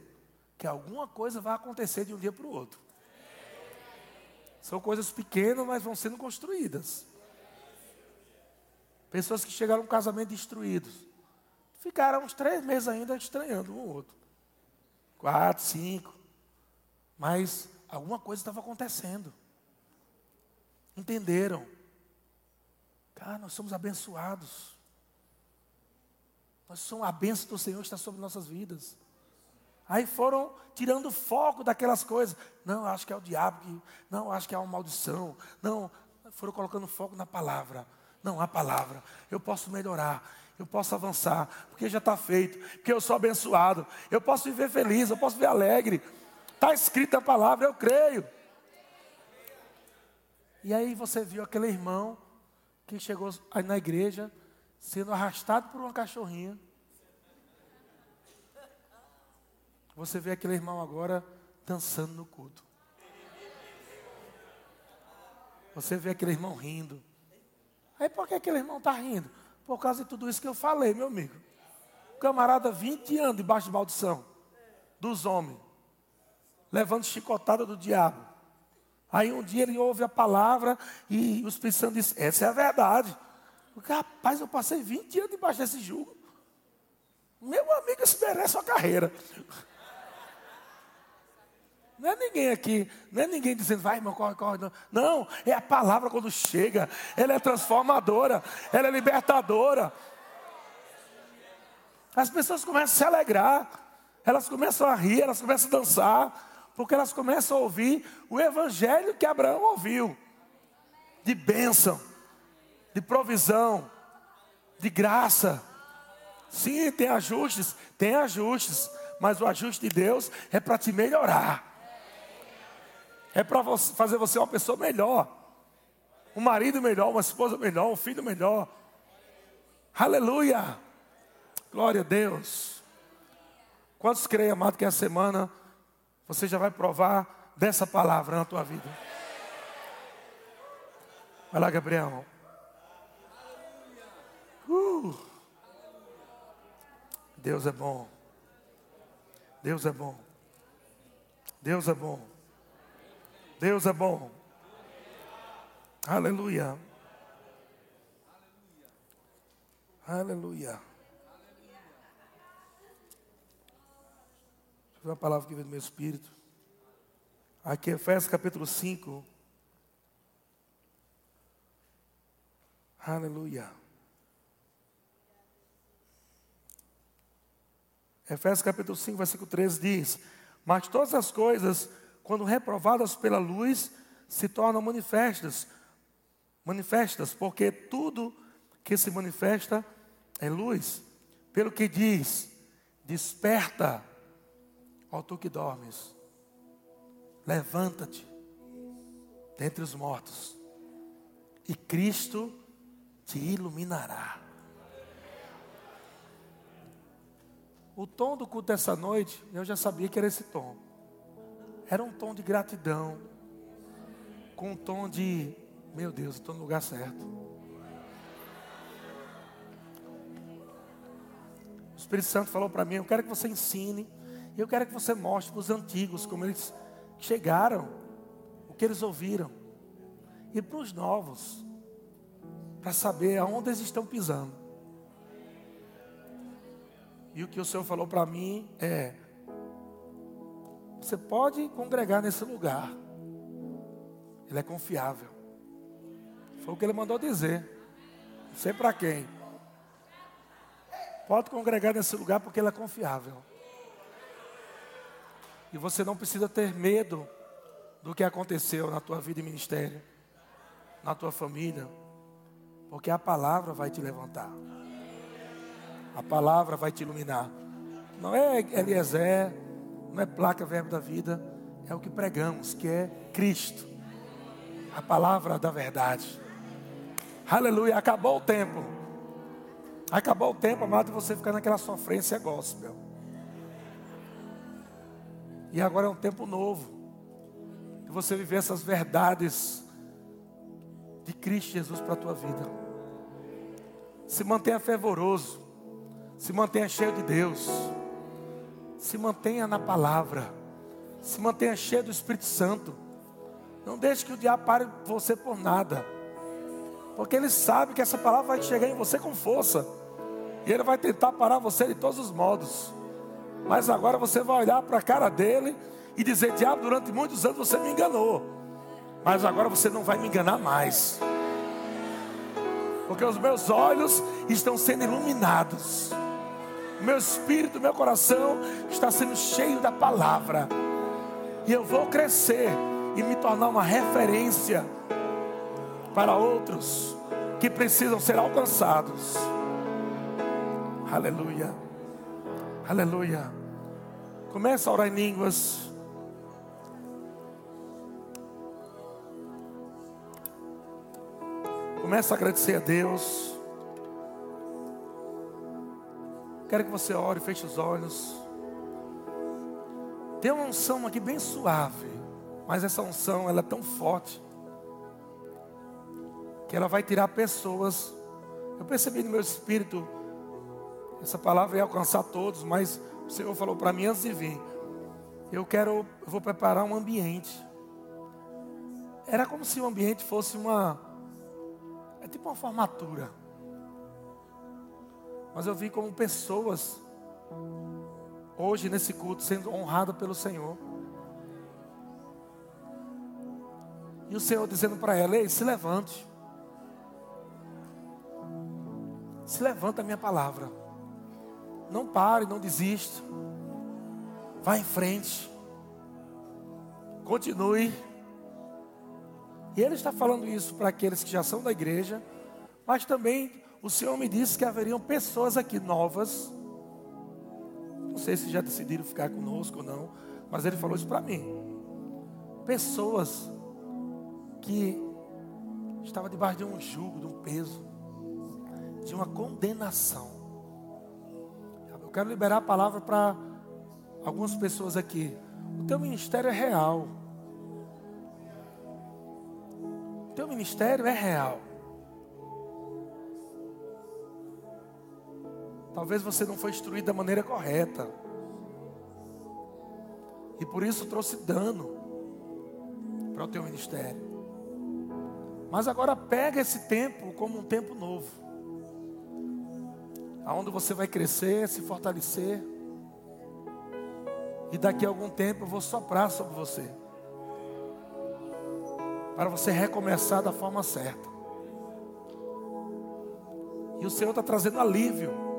que alguma coisa vai acontecer de um dia para o outro. São coisas pequenas, mas vão sendo construídas. Pessoas que chegaram a um casamento destruídos. Ficaram uns três meses ainda estranhando um ou outro. Quatro, cinco. Mas alguma coisa estava acontecendo. Entenderam. Cara, nós somos abençoados. Nós somos a bênção do Senhor está sobre nossas vidas. Aí foram tirando foco daquelas coisas. Não, acho que é o diabo que. Não, acho que é uma maldição. Não, foram colocando foco na palavra. Não, a palavra. Eu posso melhorar eu posso avançar, porque já está feito, porque eu sou abençoado, eu posso viver feliz, eu posso viver alegre. Está escrita a palavra, eu creio. E aí você viu aquele irmão que chegou na igreja, sendo arrastado por uma cachorrinha. Você vê aquele irmão agora dançando no culto. Você vê aquele irmão rindo. Aí por que aquele irmão está rindo? Por causa de tudo isso que eu falei, meu amigo. Camarada, 20 anos debaixo de maldição dos homens, levando chicotada do diabo. Aí um dia ele ouve a palavra e o Espírito Santo diz: Essa é a verdade. Porque, rapaz, eu passei 20 anos debaixo desse jugo. Meu amigo, isso merece uma carreira. Não é ninguém aqui, não é ninguém dizendo, vai irmão, corre, corre. Não. não, é a palavra quando chega. Ela é transformadora, ela é libertadora. As pessoas começam a se alegrar, elas começam a rir, elas começam a dançar, porque elas começam a ouvir o evangelho que Abraão ouviu de bênção, de provisão, de graça. Sim, tem ajustes, tem ajustes, mas o ajuste de Deus é para te melhorar. É para fazer você uma pessoa melhor. Um marido melhor, uma esposa melhor, um filho melhor. Aleluia! Glória a Deus. Quantos creem, amado, que essa semana você já vai provar dessa palavra na tua vida? Vai lá, Gabriel. Uh. Deus é bom. Deus é bom. Deus é bom. Deus é bom. Aleluia. Aleluia. Deixa eu ver a palavra que vem do meu espírito. Aqui, Efésios capítulo 5. Aleluia. Efésios capítulo 5, versículo 13 diz: Mas todas as coisas quando reprovadas pela luz, se tornam manifestas. Manifestas, porque tudo que se manifesta é luz. Pelo que diz: Desperta, ó tu que dormes, levanta-te dentre os mortos, e Cristo te iluminará. O tom do culto dessa noite, eu já sabia que era esse tom. Era um tom de gratidão, com um tom de, meu Deus, estou no lugar certo. O Espírito Santo falou para mim: Eu quero que você ensine, eu quero que você mostre para os antigos como eles chegaram, o que eles ouviram, e para os novos, para saber aonde eles estão pisando. E o que o Senhor falou para mim é: você pode congregar nesse lugar. Ele é confiável. Foi o que ele mandou dizer. Não sei para quem. Pode congregar nesse lugar porque ele é confiável. E você não precisa ter medo do que aconteceu na tua vida e ministério, na tua família, porque a palavra vai te levantar. A palavra vai te iluminar. Não é Eliezer, não é placa verbo da vida, é o que pregamos, que é Cristo. A palavra da verdade. Aleluia, acabou o tempo. Acabou o tempo, amado, de você ficar naquela sofrência gospel. E agora é um tempo novo. De você viver essas verdades de Cristo Jesus para a tua vida. Se mantenha fervoroso. Se mantenha cheio de Deus. Se mantenha na palavra. Se mantenha cheio do Espírito Santo. Não deixe que o diabo pare você por nada. Porque ele sabe que essa palavra vai chegar em você com força. E ele vai tentar parar você de todos os modos. Mas agora você vai olhar para a cara dele e dizer: Diabo, durante muitos anos você me enganou. Mas agora você não vai me enganar mais. Porque os meus olhos estão sendo iluminados meu espírito, meu coração está sendo cheio da palavra. E eu vou crescer e me tornar uma referência para outros que precisam ser alcançados. Aleluia. Aleluia. Começa a orar em línguas. Começa a agradecer a Deus. Quero que você ore, feche os olhos. Tem uma unção aqui bem suave, mas essa unção ela é tão forte que ela vai tirar pessoas. Eu percebi no meu espírito essa palavra ia alcançar todos, mas o Senhor falou para mim antes de vir. Eu quero, eu vou preparar um ambiente. Era como se o ambiente fosse uma é tipo uma formatura mas eu vi como pessoas hoje nesse culto sendo honradas pelo Senhor. E o Senhor dizendo para ela: Ei, se levante. Se levanta a minha palavra. Não pare, não desista. Vá em frente. Continue. E Ele está falando isso para aqueles que já são da igreja, mas também o Senhor me disse que haveriam pessoas aqui novas. Não sei se já decidiram ficar conosco ou não, mas Ele falou isso para mim. Pessoas que estavam debaixo de um jugo, de um peso, de uma condenação. Eu quero liberar a palavra para algumas pessoas aqui. O teu ministério é real. O teu ministério é real. Talvez você não foi instruído da maneira correta. E por isso trouxe dano para o teu ministério. Mas agora pega esse tempo como um tempo novo. Aonde você vai crescer, se fortalecer. E daqui a algum tempo eu vou soprar sobre você. Para você recomeçar da forma certa. E o Senhor está trazendo alívio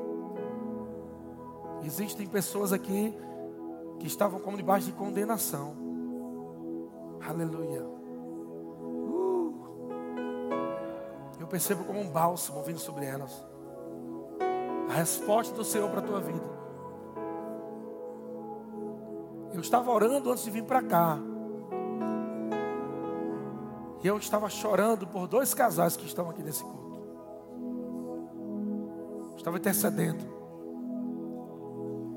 Existem pessoas aqui que estavam como debaixo de condenação. Aleluia. Uh. Eu percebo como um bálsamo vindo sobre elas. A resposta do Senhor para a tua vida. Eu estava orando antes de vir para cá. E eu estava chorando por dois casais que estão aqui nesse culto. Estava intercedendo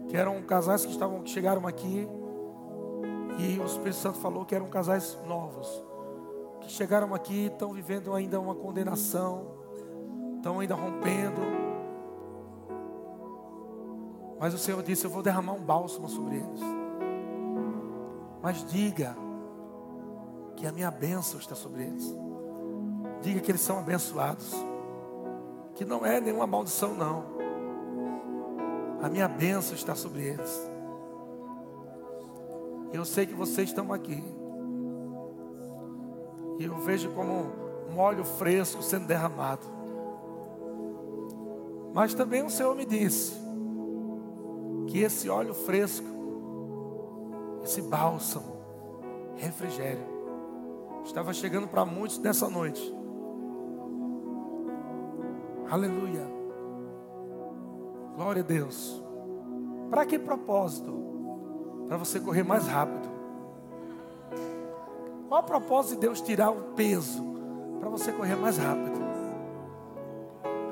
que eram casais que estavam que chegaram aqui E o Espírito Santo falou que eram casais novos, que chegaram aqui e estão vivendo ainda uma condenação, estão ainda rompendo. Mas o Senhor disse: Eu vou derramar um bálsamo sobre eles. Mas diga que a minha bênção está sobre eles. Diga que eles são abençoados. Que não é nenhuma maldição, não. A minha bênção está sobre eles. Eu sei que vocês estão aqui. E eu vejo como um óleo fresco sendo derramado. Mas também o Senhor me disse que esse óleo fresco, esse bálsamo, refrigério, estava chegando para muitos nessa noite. Aleluia. Glória a Deus. Para que propósito? Para você correr mais rápido. Qual o propósito de Deus tirar o peso? Para você correr mais rápido.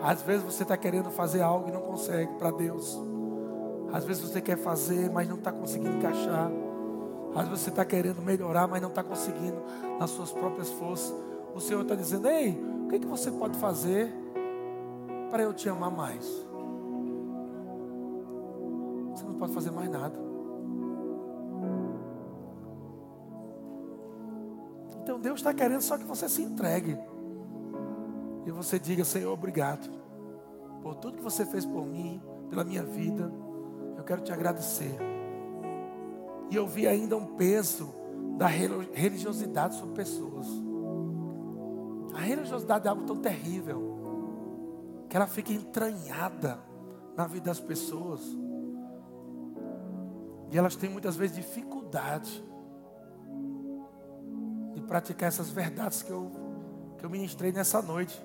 Às vezes você está querendo fazer algo e não consegue para Deus. Às vezes você quer fazer, mas não está conseguindo encaixar. Às vezes você está querendo melhorar, mas não está conseguindo nas suas próprias forças. O Senhor está dizendo: Ei, o que, que você pode fazer para eu te amar mais? Você não pode fazer mais nada. Então Deus está querendo só que você se entregue. E você diga, Senhor, obrigado. Por tudo que você fez por mim, pela minha vida. Eu quero te agradecer. E eu vi ainda um peso da religiosidade sobre pessoas. A religiosidade é algo tão terrível que ela fica entranhada na vida das pessoas. E elas têm muitas vezes dificuldade de praticar essas verdades que eu, que eu ministrei nessa noite.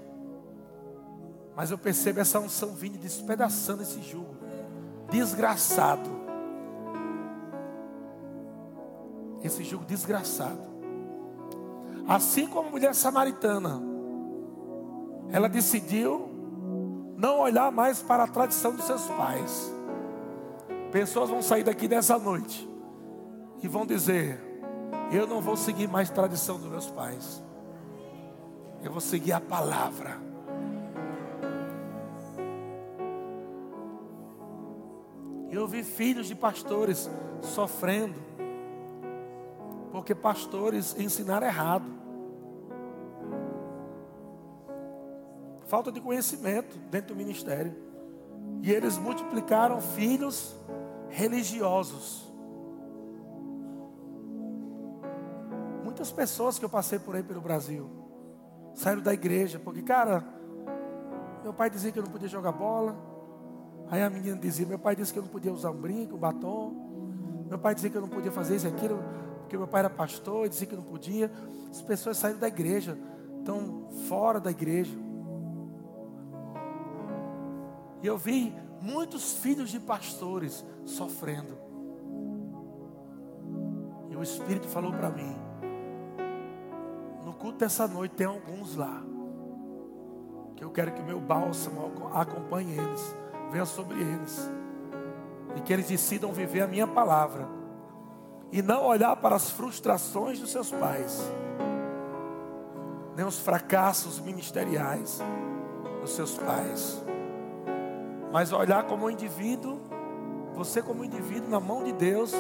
Mas eu percebo essa unção vindo despedaçando esse jugo. Desgraçado. Esse jugo desgraçado. Assim como a mulher samaritana, ela decidiu não olhar mais para a tradição dos seus pais. Pessoas vão sair daqui nessa noite e vão dizer: Eu não vou seguir mais tradição dos meus pais, eu vou seguir a palavra. Eu vi filhos de pastores sofrendo, porque pastores ensinaram errado. Falta de conhecimento dentro do ministério. E eles multiplicaram filhos religiosos. Muitas pessoas que eu passei por aí pelo Brasil saíram da igreja, porque, cara, meu pai dizia que eu não podia jogar bola. Aí a menina dizia, meu pai disse que eu não podia usar um brinco, um batom. Meu pai dizia que eu não podia fazer isso e aquilo, porque meu pai era pastor e dizia que não podia. As pessoas saíram da igreja, estão fora da igreja. E eu vi muitos filhos de pastores sofrendo. E o Espírito falou para mim: no culto dessa noite tem alguns lá. Que eu quero que meu bálsamo acompanhe eles, venha sobre eles. E que eles decidam viver a minha palavra. E não olhar para as frustrações dos seus pais, nem os fracassos ministeriais dos seus pais mas olhar como indivíduo, você como indivíduo na mão de Deus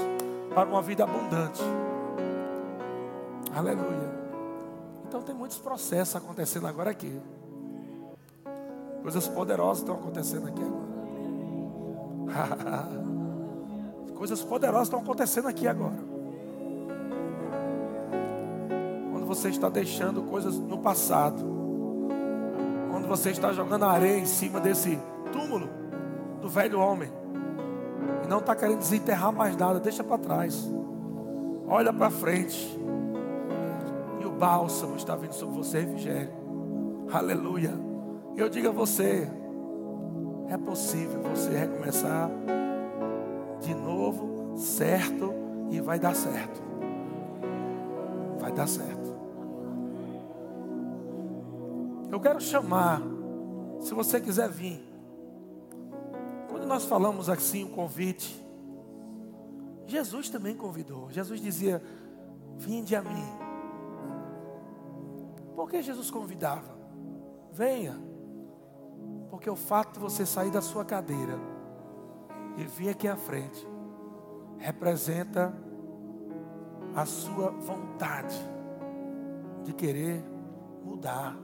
para uma vida abundante. Aleluia. Então tem muitos processos acontecendo agora aqui. Coisas poderosas estão acontecendo aqui agora. (laughs) Coisas poderosas estão acontecendo aqui agora. Quando você está deixando coisas no passado. Quando você está jogando areia em cima desse túmulo do velho homem. E não está querendo desenterrar mais nada, deixa para trás. Olha para frente. E o bálsamo está vindo sobre você, refrigério. Aleluia. Eu digo a você: é possível você recomeçar de novo, certo, e vai dar certo. Vai dar certo. Eu quero chamar, se você quiser vir, nós falamos assim o convite, Jesus também convidou. Jesus dizia: Vinde a mim. Por que Jesus convidava? Venha. Porque o fato de você sair da sua cadeira e vir aqui à frente representa a sua vontade de querer mudar